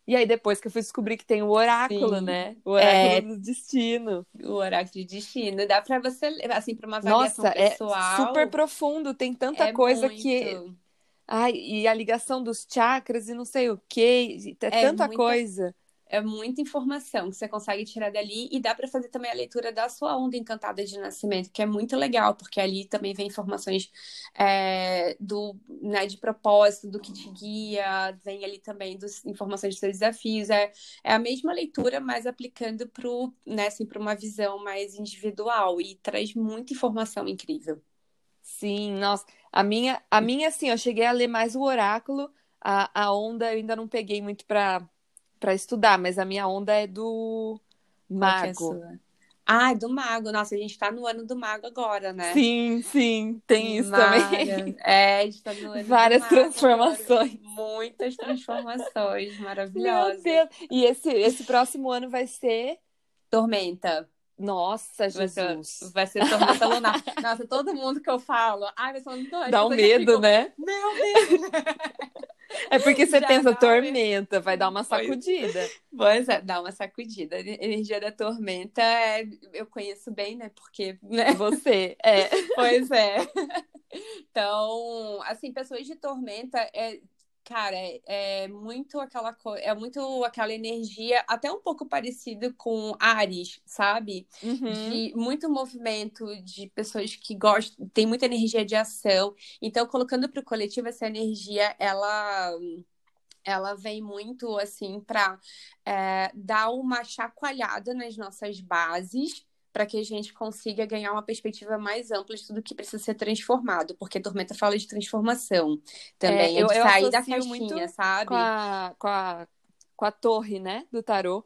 Speaker 1: E aí depois que eu fui descobrir que tem o oráculo, Sim. né? O oráculo é... do destino.
Speaker 2: O oráculo de destino. Dá para você, assim, para uma avaliação Nossa, pessoal.
Speaker 1: é super profundo, tem tanta é coisa muito... que Ai, e a ligação dos chakras e não sei o que, é, é tanta muita... coisa
Speaker 2: é muita informação que você consegue tirar dali e dá para fazer também a leitura da sua onda encantada de nascimento, que é muito legal, porque ali também vem informações é, do, né, de propósito, do que te guia, vem ali também dos, informações dos seus desafios. É, é a mesma leitura, mas aplicando para né, assim, uma visão mais individual e traz muita informação incrível.
Speaker 1: Sim, nossa. A minha, a minha, assim, eu cheguei a ler mais o oráculo, a, a onda eu ainda não peguei muito para para estudar, mas a minha onda é do é mago.
Speaker 2: É ah, é do mago. Nossa, a gente tá no ano do mago agora, né?
Speaker 1: Sim, sim, tem isso também.
Speaker 2: É, a gente tá no ano
Speaker 1: Várias
Speaker 2: do
Speaker 1: mago, transformações.
Speaker 2: Muitas transformações maravilhosas.
Speaker 1: Meu Deus. E esse, esse próximo ano vai ser
Speaker 2: Tormenta.
Speaker 1: Nossa,
Speaker 2: Jesus. Vai ser, vai ser tormenta lunar. Nossa, todo mundo que eu falo, ai, vai ser um
Speaker 1: Dá um medo, né?
Speaker 2: Meu Deus!
Speaker 1: É porque você Já pensa, tormenta, vai dar uma sacudida.
Speaker 2: Pois é, dá uma sacudida. A energia da tormenta, é... eu conheço bem, né? Porque, né?
Speaker 1: Você, é.
Speaker 2: Pois é. Então, assim, pessoas de tormenta, é, Cara, é, é muito aquela é muito aquela energia, até um pouco parecido com Ares, sabe?
Speaker 1: Uhum.
Speaker 2: De muito movimento, de pessoas que gostam, tem muita energia de ação. Então, colocando para o coletivo essa energia, ela ela vem muito assim para é, dar uma chacoalhada nas nossas bases para que a gente consiga ganhar uma perspectiva mais ampla de tudo que precisa ser transformado, porque Tormenta fala de transformação também, é, eu, é de sair da caixinha, sabe?
Speaker 1: Com a, com, a, com a torre, né, do tarô.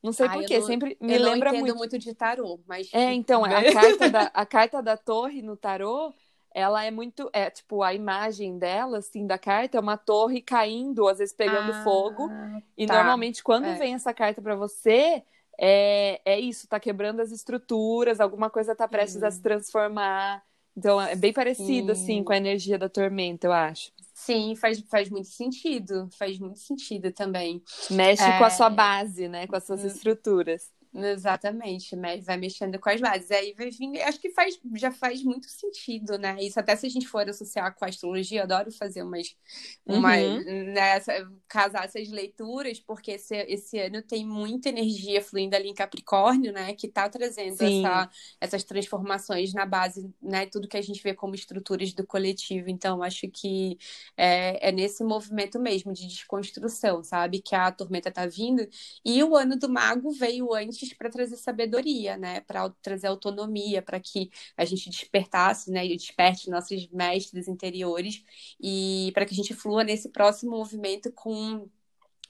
Speaker 1: Não sei porquê, sempre me
Speaker 2: eu
Speaker 1: lembra muito.
Speaker 2: muito de tarô, mas.
Speaker 1: É, então, a carta, da, a carta da torre no tarô, ela é muito. É, tipo, a imagem dela, assim, da carta é uma torre caindo, às vezes pegando ah, fogo. E tá. normalmente, quando é. vem essa carta para você, é, é isso, tá quebrando as estruturas, alguma coisa tá prestes uhum. a se transformar. Então, é bem parecido, Sim. assim, com a energia da tormenta, eu acho.
Speaker 2: Sim, faz, faz muito sentido. Faz muito sentido também.
Speaker 1: Mexe é... com a sua base, né? Com as suas hum. estruturas.
Speaker 2: Exatamente, vai mexendo com as bases. Aí vai vir, acho que faz, já faz muito sentido, né? Isso até se a gente for associar com a astrologia, adoro fazer umas, umas uhum. né, casar essas leituras, porque esse, esse ano tem muita energia fluindo ali em Capricórnio, né? Que tá trazendo essa, essas transformações na base, né? Tudo que a gente vê como estruturas do coletivo. Então, acho que é, é nesse movimento mesmo de desconstrução, sabe? Que a tormenta tá vindo. E o ano do mago veio antes para trazer sabedoria, né? Para trazer autonomia, para que a gente despertasse, né? E desperte nossos mestres interiores e para que a gente flua nesse próximo movimento com,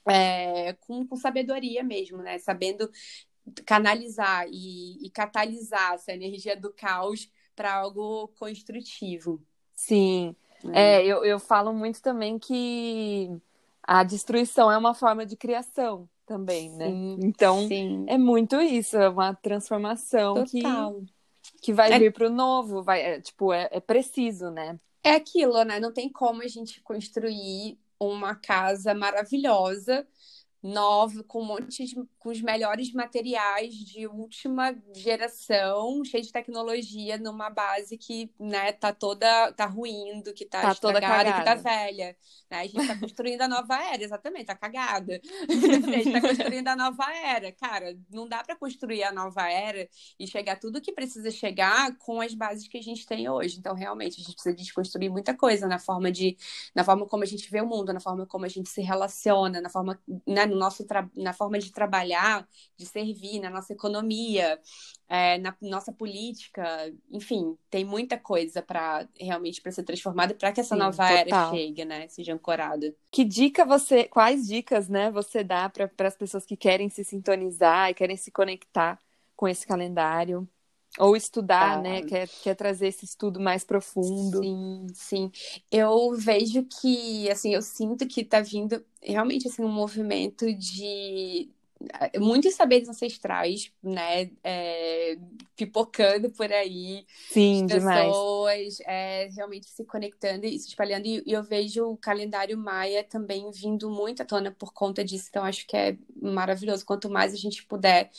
Speaker 2: é, com, com sabedoria mesmo, né? Sabendo canalizar e, e catalisar essa energia do caos para algo construtivo.
Speaker 1: Sim. É, é eu, eu falo muito também que a destruição é uma forma de criação também, né? Sim, então sim. é muito isso, é uma transformação Total. que, que vai é... vir para o novo, vai, é, tipo, é, é preciso, né?
Speaker 2: É aquilo, né? Não tem como a gente construir uma casa maravilhosa nova, com um monte de, com os melhores materiais de última geração, cheio de tecnologia, numa base que, né, tá toda, tá ruindo, que tá, tá toda cagada, que tá velha. Né? A gente tá construindo a nova era, exatamente, tá cagada. a gente tá construindo a nova era. Cara, não dá para construir a nova era e chegar tudo que precisa chegar com as bases que a gente tem hoje. Então, realmente, a gente precisa desconstruir muita coisa na forma de, na forma como a gente vê o mundo, na forma como a gente se relaciona, na forma, né, no nosso na forma de trabalhar, de servir, na nossa economia, é, na nossa política, enfim, tem muita coisa para realmente para ser transformada para que essa Sim, nova total. era chegue, né, seja ancorada.
Speaker 1: Que dica você, quais dicas, né, você dá para as pessoas que querem se sintonizar e querem se conectar com esse calendário? Ou estudar, né? Quer, quer trazer esse estudo mais profundo.
Speaker 2: Sim, sim. Eu vejo que, assim, eu sinto que tá vindo realmente, assim, um movimento de muitos saberes ancestrais, né, é, pipocando por aí,
Speaker 1: Sim,
Speaker 2: pessoas é, realmente se conectando e se espalhando, e, eu vejo o calendário maia também vindo muito à tona por conta disso, então acho que é maravilhoso, quanto mais a gente puder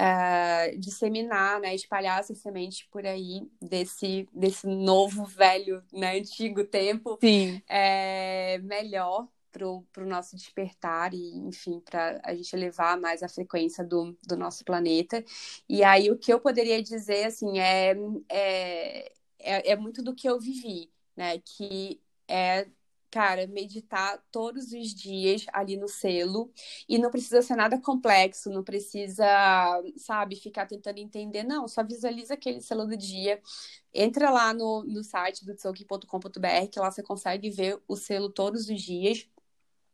Speaker 2: uh, disseminar, né, espalhar essa semente por aí desse, desse novo, velho, né, antigo tempo,
Speaker 1: Sim.
Speaker 2: é melhor, para o nosso despertar e, enfim, para a gente elevar mais a frequência do, do nosso planeta. E aí o que eu poderia dizer, assim, é, é, é, é muito do que eu vivi, né? Que é cara, meditar todos os dias ali no selo. E não precisa ser nada complexo, não precisa, sabe, ficar tentando entender, não. Só visualiza aquele selo do dia. Entra lá no, no site do tsoki.com.br, que lá você consegue ver o selo todos os dias.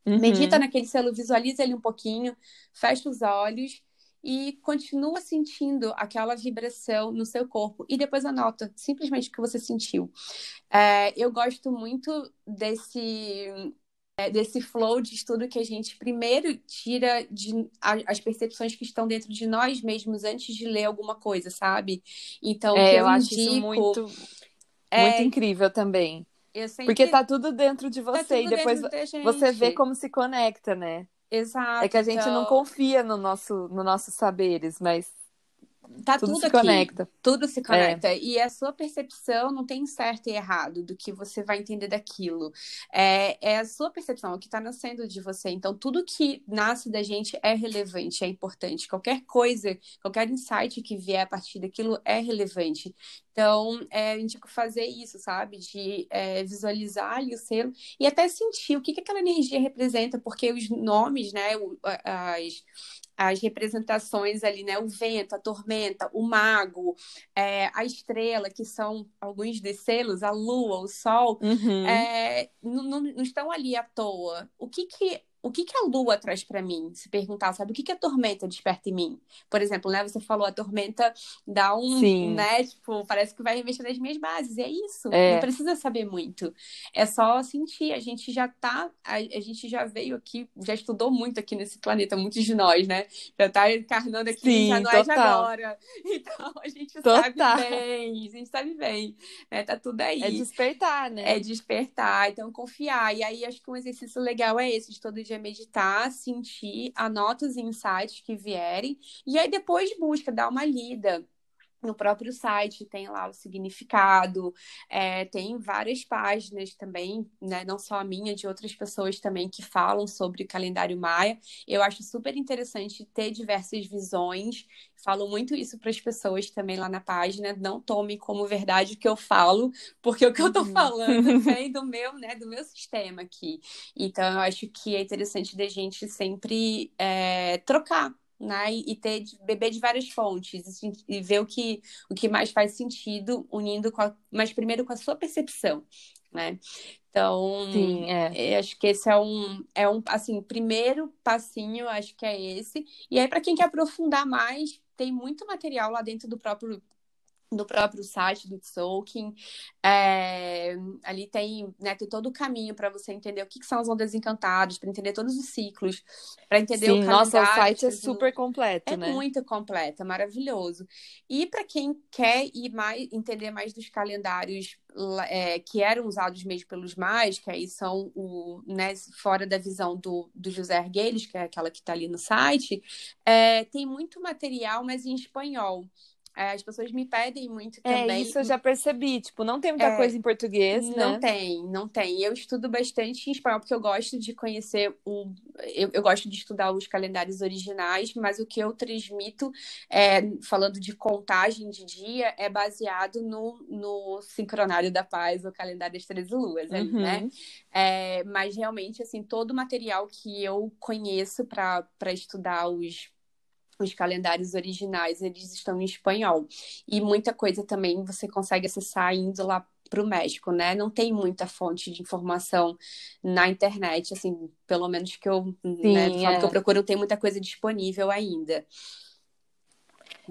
Speaker 2: Uhum. Medita naquele selo, visualiza ele um pouquinho, fecha os olhos e continua sentindo aquela vibração no seu corpo e depois anota simplesmente o que você sentiu. É, eu gosto muito desse é, desse flow de estudo que a gente primeiro tira de, as percepções que estão dentro de nós mesmos antes de ler alguma coisa, sabe?
Speaker 1: Então, é, eu, eu acho indico, isso muito, é, muito incrível também. Sempre... Porque tá tudo dentro de tá você tá e depois você vê como se conecta, né?
Speaker 2: Exato.
Speaker 1: É que a gente então... não confia no nosso, no nossos saberes, mas
Speaker 2: tá tudo, tudo se aqui. conecta. Tudo se conecta. É. E a sua percepção não tem certo e errado do que você vai entender daquilo. É, é a sua percepção, o que está nascendo de você. Então, tudo que nasce da gente é relevante, é importante. Qualquer coisa, qualquer insight que vier a partir daquilo é relevante. Então, é, eu indico fazer isso, sabe? De é, visualizar ali o selo e até sentir o que, que aquela energia representa, porque os nomes, né? As, as representações ali, né? O vento, a tormenta, o mago, é, a estrela, que são alguns dos selos, a lua, o sol,
Speaker 1: uhum.
Speaker 2: é, não, não, não, estão ali à toa. O que que o que, que a lua traz para mim? Se perguntar, sabe, o que, que a tormenta desperta em mim? Por exemplo, né, você falou, a tormenta dá um, Sim. né, tipo, parece que vai mexer nas minhas bases. E é isso, é. não precisa saber muito. É só sentir. A gente já tá, a, a, gente já veio aqui, já estudou muito aqui nesse planeta, muitos de nós, né? Já tá encarnando aqui, Sim, já não é de agora. Então, a gente total. sabe bem, a gente sabe bem, né? Tá tudo aí.
Speaker 1: É despertar, né?
Speaker 2: É despertar, então confiar. E aí, acho que um exercício legal é esse, de todo dia meditar, sentir, anota os insights que vierem, e aí depois busca, dá uma lida. No próprio site tem lá o significado, é, tem várias páginas também, né, não só a minha, de outras pessoas também que falam sobre o calendário maia. Eu acho super interessante ter diversas visões Falo muito isso para as pessoas também lá na página. Não tome como verdade o que eu falo, porque o que eu estou uhum. falando vem do meu, né, do meu sistema aqui. Então, eu acho que é interessante da gente sempre é, trocar né? E ter beber de várias fontes e ver o que, o que mais faz sentido, unindo com a, mas primeiro com a sua percepção, né? Então,
Speaker 1: Sim, é.
Speaker 2: acho que esse é um, é um, assim, primeiro passinho, acho que é esse. E aí, para quem quer aprofundar mais, tem muito material lá dentro do próprio do próprio site do Tzolk'in. É, ali tem, né, tem todo o caminho para você entender o que, que, são as ondas encantadas, para entender todos os ciclos, para entender Sim, o.
Speaker 1: Nossa, o site é super completo,
Speaker 2: é
Speaker 1: né?
Speaker 2: É muito completo, é maravilhoso. E para quem quer ir mais, entender mais dos calendários é, que eram usados mesmo pelos mais, que aí são o, né, fora da visão do, do José Arguelles, que é aquela que está ali no site, é, tem muito material, mas em espanhol. É, as pessoas me pedem muito
Speaker 1: É,
Speaker 2: também.
Speaker 1: isso eu já percebi. Tipo, não tem muita
Speaker 2: É,
Speaker 1: coisa em português,
Speaker 2: Não
Speaker 1: né?
Speaker 2: tem, não tem. Eu estudo bastante em espanhol porque eu gosto de conhecer o. Eu, eu gosto de estudar os calendários originais, mas o que eu transmito, é, falando de contagem de dia, é baseado no, no Sincronário da Paz, o calendário das 13 luas, ali,
Speaker 1: Uhum.
Speaker 2: né? É, mas realmente, assim, todo o material que eu conheço para para estudar os os calendários originais, eles estão em espanhol. E muita coisa também você consegue acessar indo lá para o México, né? Não tem muita fonte de informação na internet, assim, pelo menos que eu, né, do
Speaker 1: Sim,
Speaker 2: modo que eu
Speaker 1: é.
Speaker 2: procuro, não tem muita coisa disponível ainda.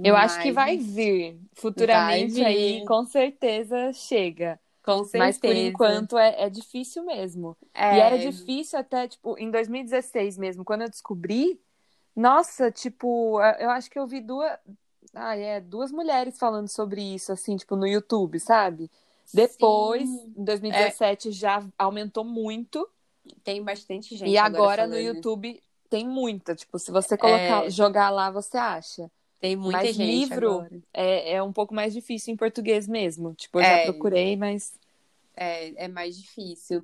Speaker 1: Eu acho que
Speaker 2: Mas,
Speaker 1: vai vir. Futuramente
Speaker 2: Vai
Speaker 1: aí,
Speaker 2: vir.
Speaker 1: com certeza chega.
Speaker 2: com
Speaker 1: Mas por
Speaker 2: certeza.
Speaker 1: enquanto é, é difícil mesmo.
Speaker 2: É,
Speaker 1: E era difícil até, tipo, em 2016 mesmo, quando eu descobri, nossa, tipo, eu acho que eu vi duas, ah, é, duas mulheres falando sobre isso, assim, tipo, no YouTube, sabe? Depois,
Speaker 2: Sim.
Speaker 1: em 2017, já aumentou muito.
Speaker 2: Tem bastante gente
Speaker 1: e agora no
Speaker 2: falando.
Speaker 1: YouTube tem muita. Tipo, se você colocar,
Speaker 2: É.
Speaker 1: jogar lá, você acha.
Speaker 2: Tem muita
Speaker 1: Mas
Speaker 2: gente
Speaker 1: livro
Speaker 2: agora.
Speaker 1: é, é um pouco mais difícil em português mesmo. Tipo, eu já
Speaker 2: É.
Speaker 1: procurei, mas.
Speaker 2: É, é mais difícil.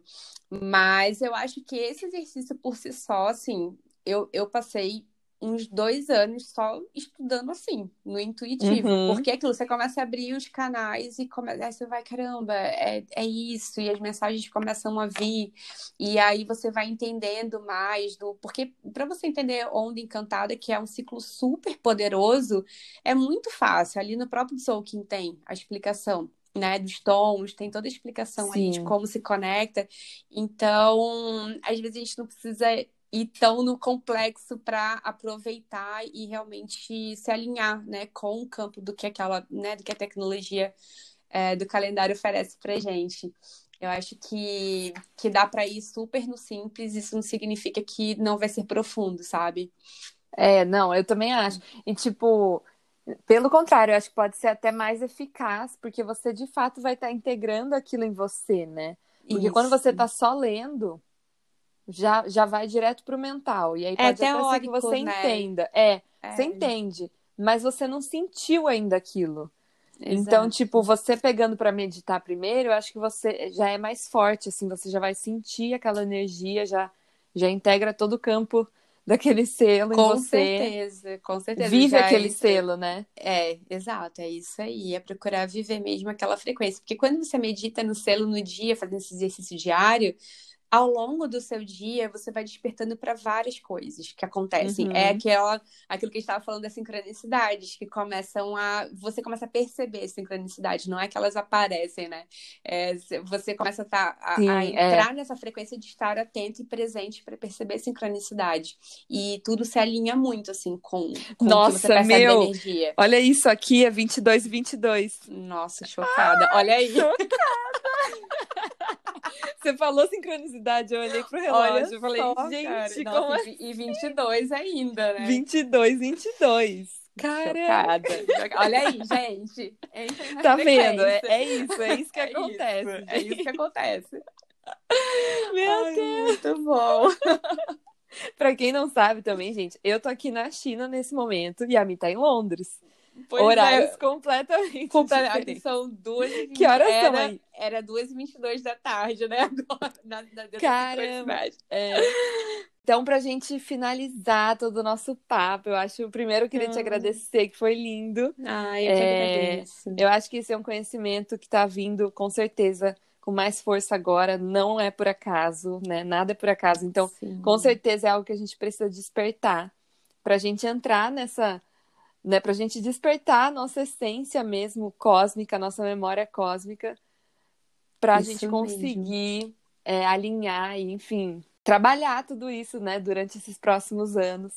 Speaker 2: Mas eu acho que esse exercício por si só, assim, eu, eu passei uns dois anos só estudando assim, no intuitivo.
Speaker 1: Uhum.
Speaker 2: Porque é aquilo, você começa a abrir os canais e come... aí você vai, caramba, é, é isso, e as mensagens começam a vir, e aí você vai entendendo mais do. Porque para você entender Onda Encantada, que é um ciclo super poderoso, é muito fácil. Ali no próprio Soulkin tem a explicação né, dos tons, tem toda a explicação aí de como se conecta. Então, às vezes a gente não precisa ir tão no complexo para aproveitar e realmente se alinhar, né, com o campo do que aquela, né, do que a tecnologia é, do calendário oferece pra gente. Eu acho que, que dá para ir super no simples, isso não significa que não vai ser profundo, sabe?
Speaker 1: É, não, eu também acho. E, tipo, pelo contrário, eu acho que pode ser até mais eficaz, porque você de fato vai estar integrando aquilo em você, né? Porque quando você
Speaker 2: Isso.
Speaker 1: tá só lendo, já, já vai direto pro mental. E aí
Speaker 2: É
Speaker 1: pode até ser que
Speaker 2: teórico,
Speaker 1: você
Speaker 2: né?
Speaker 1: entenda. É,
Speaker 2: É,
Speaker 1: você entende, mas você não sentiu ainda aquilo. Então,
Speaker 2: exato.
Speaker 1: tipo, você pegando pra meditar primeiro, eu acho que você já é mais forte, assim, você já vai sentir aquela energia, já, já integra todo o campo daquele selo em
Speaker 2: Com
Speaker 1: você.
Speaker 2: certeza, com certeza.
Speaker 1: Vive aquele
Speaker 2: entrei-
Speaker 1: selo, né?
Speaker 2: É, exato, é isso aí. É procurar viver mesmo aquela frequência. Porque quando você medita no selo no dia, fazendo esse exercício diário, ao longo do seu dia, você vai despertando para várias coisas que acontecem.
Speaker 1: Uhum.
Speaker 2: É aquela, aquilo que a gente estava falando das sincronicidades, que começam a. Você começa a perceber as sincronicidades, não é que elas aparecem, né? É, você começa a, tá, a,
Speaker 1: Sim,
Speaker 2: a
Speaker 1: é.
Speaker 2: entrar nessa frequência de estar atento e presente para perceber a sincronicidade. E tudo se alinha muito, assim, com, com
Speaker 1: Nossa, meu!
Speaker 2: energia.
Speaker 1: Olha isso aqui, é 22 e 22.
Speaker 2: Nossa, chocada. Olha aí.
Speaker 1: Você falou sincronicidade, eu olhei pro
Speaker 2: Olha
Speaker 1: relógio, eu falei,
Speaker 2: só,
Speaker 1: gente,
Speaker 2: cara.
Speaker 1: como
Speaker 2: Nossa, e 22 ainda, né?
Speaker 1: 22, 22. Cara.
Speaker 2: Olha aí, gente. Entra
Speaker 1: tá vendo? É, é isso, é isso que
Speaker 2: É
Speaker 1: acontece.
Speaker 2: isso, É isso que acontece.
Speaker 1: Meu
Speaker 2: Ai,
Speaker 1: Deus.
Speaker 2: Muito bom.
Speaker 1: Pra quem não sabe também, gente, eu tô aqui na China nesse momento e a Mi tá em Londres.
Speaker 2: Pois
Speaker 1: Horários
Speaker 2: é.
Speaker 1: completamente
Speaker 2: Completamente. São duas e
Speaker 1: Que horas
Speaker 2: era,
Speaker 1: são aí?
Speaker 2: Era duas e vinte da tarde, né? Agora, na, na,
Speaker 1: Caramba. É. Então, pra gente finalizar todo o nosso papo, eu acho, primeiro eu queria te
Speaker 2: Hum.
Speaker 1: agradecer, que foi lindo.
Speaker 2: Ai, eu
Speaker 1: É,
Speaker 2: agradeço.
Speaker 1: Eu acho que esse é um conhecimento que tá vindo, com certeza, com mais força agora. Não é por acaso, né? Nada é por acaso. Então,
Speaker 2: Sim.
Speaker 1: com certeza é algo que a gente precisa despertar pra gente entrar nessa, né, pra gente despertar a nossa essência mesmo cósmica, a nossa memória cósmica, pra
Speaker 2: Isso
Speaker 1: gente conseguir é, alinhar e, enfim, trabalhar tudo isso, né, durante esses próximos anos.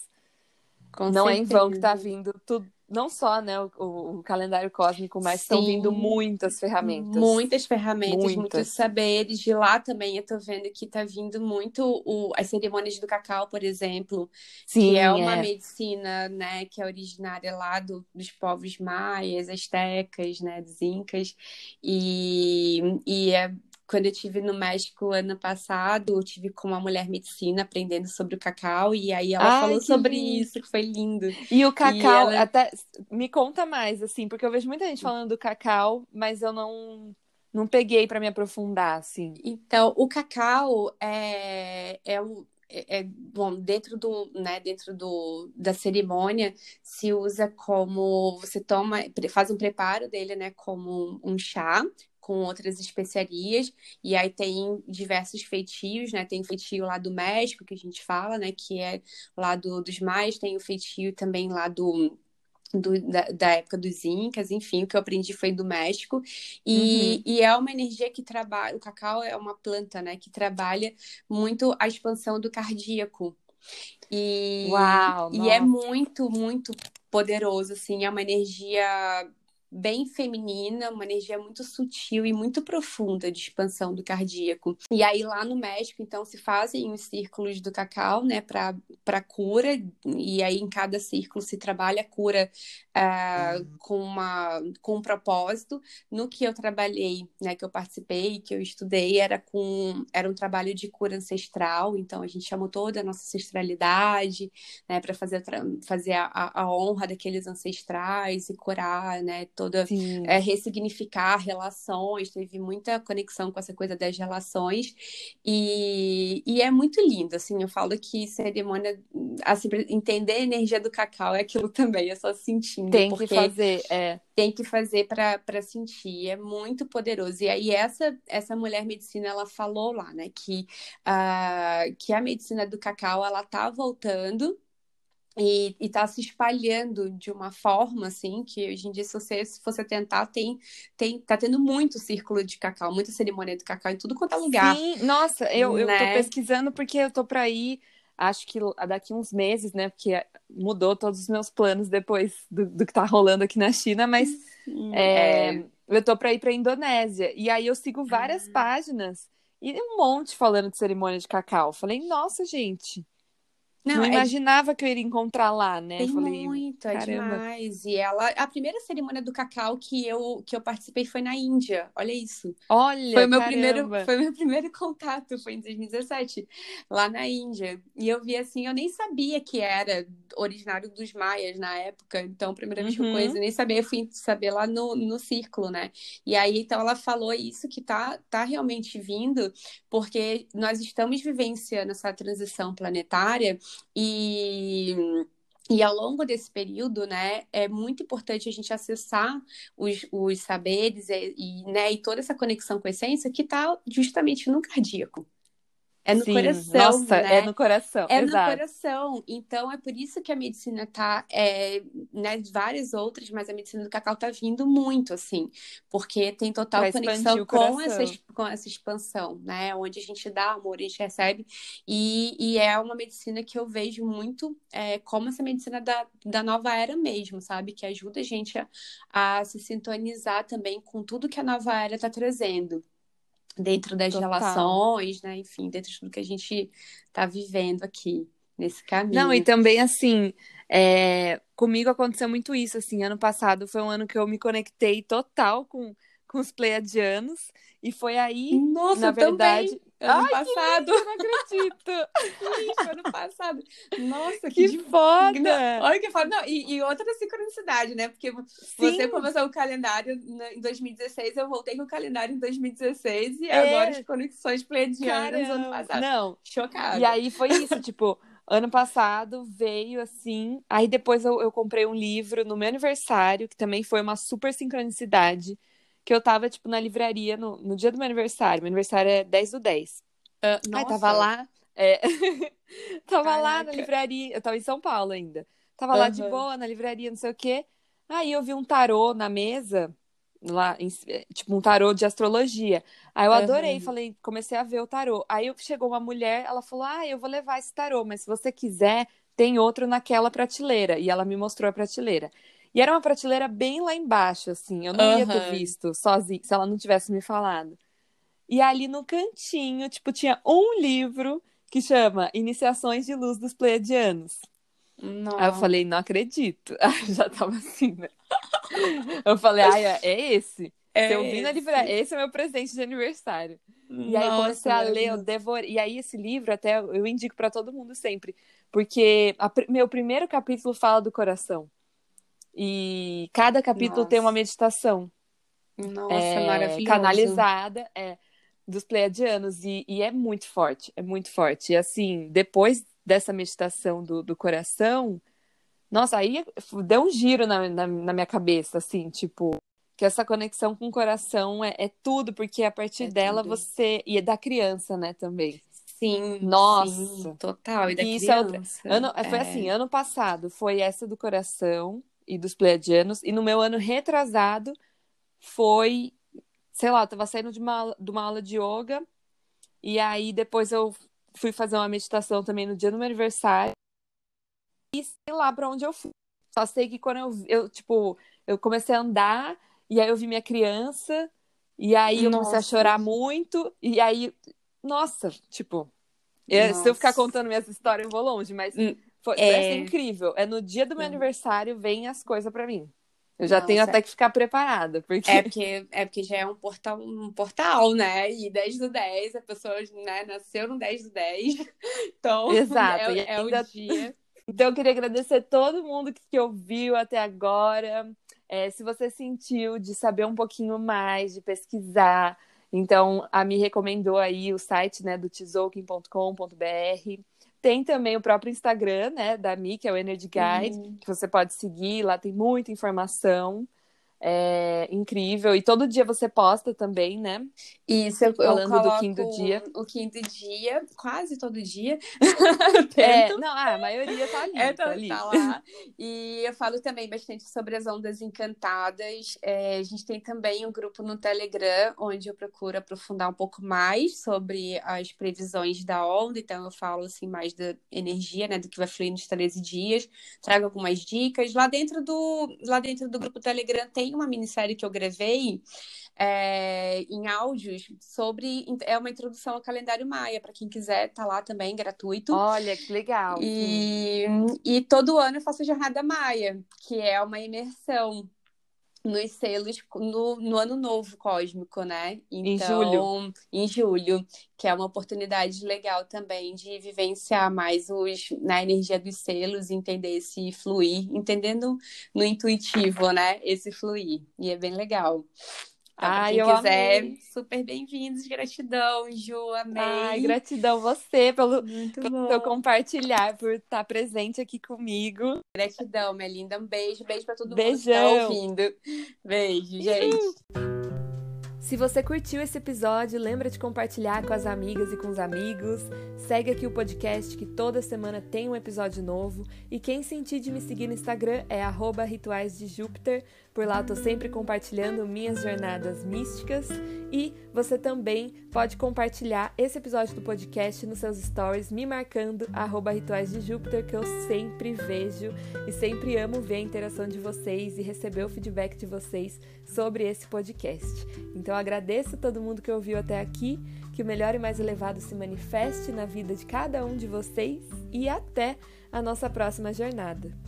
Speaker 2: Com
Speaker 1: Não é em vão que
Speaker 2: certeza.
Speaker 1: tá vindo tudo, não só, né, o, o- calendário cósmico, mas estão vindo muitas ferramentas.
Speaker 2: Muitas ferramentas,
Speaker 1: Muitas.
Speaker 2: muitos saberes. De lá também eu tô vendo que tá vindo muito o, as cerimônias do cacau, por exemplo,
Speaker 1: Sim,
Speaker 2: que é uma
Speaker 1: é.
Speaker 2: medicina, né, que é originária lá do, dos povos maias, astecas, né, dos incas, e, e é quando eu tive no México ano passado, eu tive com uma mulher medicina aprendendo sobre o cacau e aí ela
Speaker 1: Ai,
Speaker 2: falou sobre
Speaker 1: lindo.
Speaker 2: isso, que foi lindo.
Speaker 1: E o cacau,
Speaker 2: ela-
Speaker 1: até me conta mais, assim, porque eu vejo muita gente falando do cacau, mas eu não, não peguei pra me aprofundar, assim.
Speaker 2: Então, o cacau é, é o é, é- bom, dentro do, né, dentro do, da cerimônia se usa como você toma, faz um preparo dele, né, como um chá com outras especiarias e aí tem diversos feitios, né? Tem o feitio lá do México que a gente fala, né, que é lá do, dos mais, tem o feitio também lá do do- da, da época dos Incas, enfim, o que eu aprendi foi do México. E, e é uma energia que trabalha. O cacau é uma planta, né, que trabalha muito a expansão do cardíaco. E,
Speaker 1: Uau,
Speaker 2: e é
Speaker 1: nossa.
Speaker 2: muito, muito poderoso, assim, é uma energia bem feminina, uma energia muito sutil e muito profunda de expansão do cardíaco. E aí lá no México, então, se fazem os círculos do cacau, né, para cura, e aí em cada círculo se trabalha a cura ah, com uma com um propósito. No que eu trabalhei, né, que eu participei, que eu estudei, era com era um trabalho de cura ancestral, então a gente chamou toda a nossa ancestralidade, né, para fazer, fazer a a honra daqueles ancestrais e curar, né, toda é, ressignificar relações, teve muita conexão com essa coisa das relações e, e é muito lindo, assim, eu falo que cerimônia, assim, entender a energia do cacau é aquilo também, é só sentindo,
Speaker 1: Tem que fazer, é.
Speaker 2: tem que fazer para sentir, é muito poderoso. E aí essa essa mulher medicina ela falou lá, né, que ah, que a medicina do cacau ela tá voltando e, e tá se espalhando de uma forma assim que hoje em dia se você se você tentar tem tem tá tendo muito círculo de cacau, muita cerimônia do cacau em tudo quanto é lugar,
Speaker 1: Sim, nossa, eu, eu tô
Speaker 2: né?
Speaker 1: pesquisando porque eu tô pra ir, acho que daqui uns meses, né? Porque mudou todos os meus planos depois do, do que tá rolando aqui na China, mas é,
Speaker 2: É,
Speaker 1: eu tô pra ir pra Indonésia. E aí eu sigo várias
Speaker 2: Ah.
Speaker 1: páginas e um monte falando de cerimônia de cacau. Falei, nossa, gente,
Speaker 2: não,
Speaker 1: não
Speaker 2: é
Speaker 1: imaginava que eu iria encontrar lá, né?
Speaker 2: Tem
Speaker 1: Falei,
Speaker 2: muito, é demais. E ela, a primeira cerimônia do cacau que eu que eu participei foi na Índia. Olha isso.
Speaker 1: olha,
Speaker 2: Foi meu primeiro, foi meu primeiro contato, foi em 2017, lá na Índia. E eu vi assim, eu nem sabia que era originário dos maias na época. Então, a primeira vez que eu
Speaker 1: Uhum.
Speaker 2: conheci, eu nem sabia, eu fui saber lá no, no círculo, né? E aí, então, ela falou isso que tá, tá realmente vindo, porque nós estamos vivenciando essa transição planetária e. E ao longo desse período, né, é muito importante a gente acessar os, os saberes e, e, né, e toda essa conexão com a essência que está justamente no cardíaco. É no
Speaker 1: Sim,
Speaker 2: coração,
Speaker 1: nossa,
Speaker 2: né?
Speaker 1: é no coração,
Speaker 2: É no
Speaker 1: exato.
Speaker 2: coração. Então, é por isso que a medicina tá, é, né, várias outras, mas a medicina do cacau tá vindo muito, assim, porque tem total
Speaker 1: expandir
Speaker 2: conexão com essa, com essa expansão, né? Onde a gente dá amor, a gente recebe. E, e é uma medicina que eu vejo muito é, como essa medicina da, da nova era mesmo, sabe? Que ajuda a gente a, a se sintonizar também com tudo que a nova era tá trazendo dentro das
Speaker 1: Total.
Speaker 2: relações, né? Enfim, dentro de tudo que a gente está vivendo aqui nesse caminho.
Speaker 1: Não, e também assim, é, comigo aconteceu muito isso, assim, ano passado foi um ano que eu me conectei total com, com os pleiadianos, e foi aí,
Speaker 2: Nossa,
Speaker 1: na
Speaker 2: eu também. Ano
Speaker 1: Ai, que
Speaker 2: passado.
Speaker 1: eu não acredito,
Speaker 2: Sim, foi ano passado. Nossa, que,
Speaker 1: que foda!
Speaker 2: Não, olha que falo. Não, e, e outra sincronicidade, né? Porque você
Speaker 1: Sim,
Speaker 2: começou o calendário em 2016, eu voltei com o calendário em 2016 e
Speaker 1: É.
Speaker 2: agora as conexões pleiadianas ano passado.
Speaker 1: não,
Speaker 2: Chocada.
Speaker 1: e aí foi isso, tipo, ano passado veio assim, aí depois eu, eu comprei um livro no meu aniversário, que também foi uma super sincronicidade, que eu tava, tipo, na livraria no, no dia do meu aniversário, meu aniversário é 10 do 10,
Speaker 2: Ah,
Speaker 1: Aí
Speaker 2: nossa.
Speaker 1: tava lá, é, tava lá na
Speaker 2: Caraca.
Speaker 1: livraria, eu tava em São Paulo ainda. Tava lá de boa na livraria, não sei o quê. Aí eu vi um tarô na mesa, lá, em- tipo um tarô de astrologia. Aí eu adorei,
Speaker 2: Aham.
Speaker 1: falei, comecei a ver o tarô. Aí chegou uma mulher, ela falou: "Ah, eu vou levar esse tarô, mas se você quiser, tem outro naquela prateleira". E ela me mostrou a prateleira. E era uma prateleira bem lá embaixo, assim. Eu não ia ter visto sozinha se ela não tivesse me falado. E ali no cantinho, tipo, tinha um livro que chama Iniciações de Luz dos Pleiadianos. Aí eu falei, não acredito. Já tava assim, né? Eu falei, ai, é esse. É eu vi na livraria, esse é meu presente de aniversário. E aí comecei a ler, eu devorei. E aí esse livro até eu indico para todo mundo sempre, porque a, meu primeiro capítulo fala do coração. E cada capítulo Nossa. tem uma meditação.
Speaker 2: Nossa, é, maravilhoso.
Speaker 1: Canalizada, é, dos pleiadianos. E, e, é muito forte, é muito forte. E assim, depois dessa meditação do, do coração, nossa, aí deu um giro na, na, na minha cabeça, assim, tipo, que essa conexão com o coração é, é tudo, porque a partir é dela tudo. você. E é da criança, né, também.
Speaker 2: Sim,
Speaker 1: nossa,
Speaker 2: sim, total. E da
Speaker 1: e
Speaker 2: criança.
Speaker 1: É ano, foi assim, ano passado foi essa do coração e dos pleiadianos, e no meu ano retrasado foi, sei lá, eu tava saindo de uma, de uma aula de yoga, e aí depois eu fui fazer uma meditação também no dia do meu aniversário, e sei lá para onde eu fui. Só sei que quando eu, eu, tipo, eu comecei a andar e aí eu vi minha criança, e aí eu nossa. comecei a chorar muito, e aí, nossa, tipo, eu, se eu ficar contando minhas histórias, eu vou longe, mas hum, foi, é... incrível. É no dia do meu aniversário, vem as coisas para mim. Eu já Nossa. tenho até que ficar preparada, porque...
Speaker 2: É porque, é porque já é um portal, um portal, né? E 10 do 10, a pessoa né, nasceu no 10 do 10. Então,
Speaker 1: Exato.
Speaker 2: é, é ainda... o dia.
Speaker 1: Então, eu queria agradecer todo mundo que ouviu até agora. É, se você sentiu de saber um pouquinho mais, de pesquisar, então a Mi recomendou aí o site né, do tzolkien.com.br. Tem também o próprio Instagram, né, da Mi, que é o Energy Guide, uhum. que você pode seguir, lá tem muita informação é incrível. E todo dia você posta também, né?
Speaker 2: Isso, eu,
Speaker 1: Falando
Speaker 2: eu
Speaker 1: do quinto dia.
Speaker 2: O quinto dia, quase todo dia.
Speaker 1: é, não, a maioria tá ali.
Speaker 2: É,
Speaker 1: tá, tá, ali.
Speaker 2: tá lá. E eu falo também bastante sobre as ondas encantadas. É, a gente tem também um grupo no Telegram, onde eu procuro aprofundar um pouco mais sobre as previsões da onda. Então, eu falo assim mais da energia, né? Do que vai fluir nos 13 dias. Trago algumas dicas. Lá dentro do, lá dentro do grupo Telegram tem tem uma minissérie que eu gravei é, em áudios sobre. É uma introdução ao calendário Maia, para quem quiser, tá lá também, gratuito.
Speaker 1: Olha, que legal.
Speaker 2: E, e todo ano eu faço a Jornada Maia, que é uma imersão nos selos no, no ano novo cósmico, né?
Speaker 1: Então, em julho.
Speaker 2: Em julho, que é uma oportunidade legal também de vivenciar mais os, na energia dos selos, entender esse fluir, entendendo no intuitivo, né? Esse fluir. E é bem legal. Então,
Speaker 1: Ai,
Speaker 2: quem quiser,
Speaker 1: amei.
Speaker 2: super bem-vindos. Gratidão, Ju, amei.
Speaker 1: Ai, gratidão você pelo, pelo seu compartilhar, por estar presente aqui comigo.
Speaker 2: Gratidão, minha linda. Um beijo, beijo para todo
Speaker 1: Beijão.
Speaker 2: mundo que tá ouvindo. Beijo, gente.
Speaker 1: Se você curtiu esse episódio, lembra de compartilhar com as amigas e com os amigos. Segue aqui o podcast que toda semana tem um episódio novo. E quem sentir de me seguir no Instagram é Rituais de Júpiter. Por lá eu tô sempre compartilhando minhas jornadas místicas e você também pode compartilhar esse episódio do podcast nos seus stories, me marcando Rituais de Júpiter, que eu sempre vejo e sempre amo ver a interação de vocês e receber o feedback de vocês sobre esse podcast. Então agradeço a todo mundo que ouviu até aqui, que o melhor e mais elevado se manifeste na vida de cada um de vocês e até a nossa próxima jornada.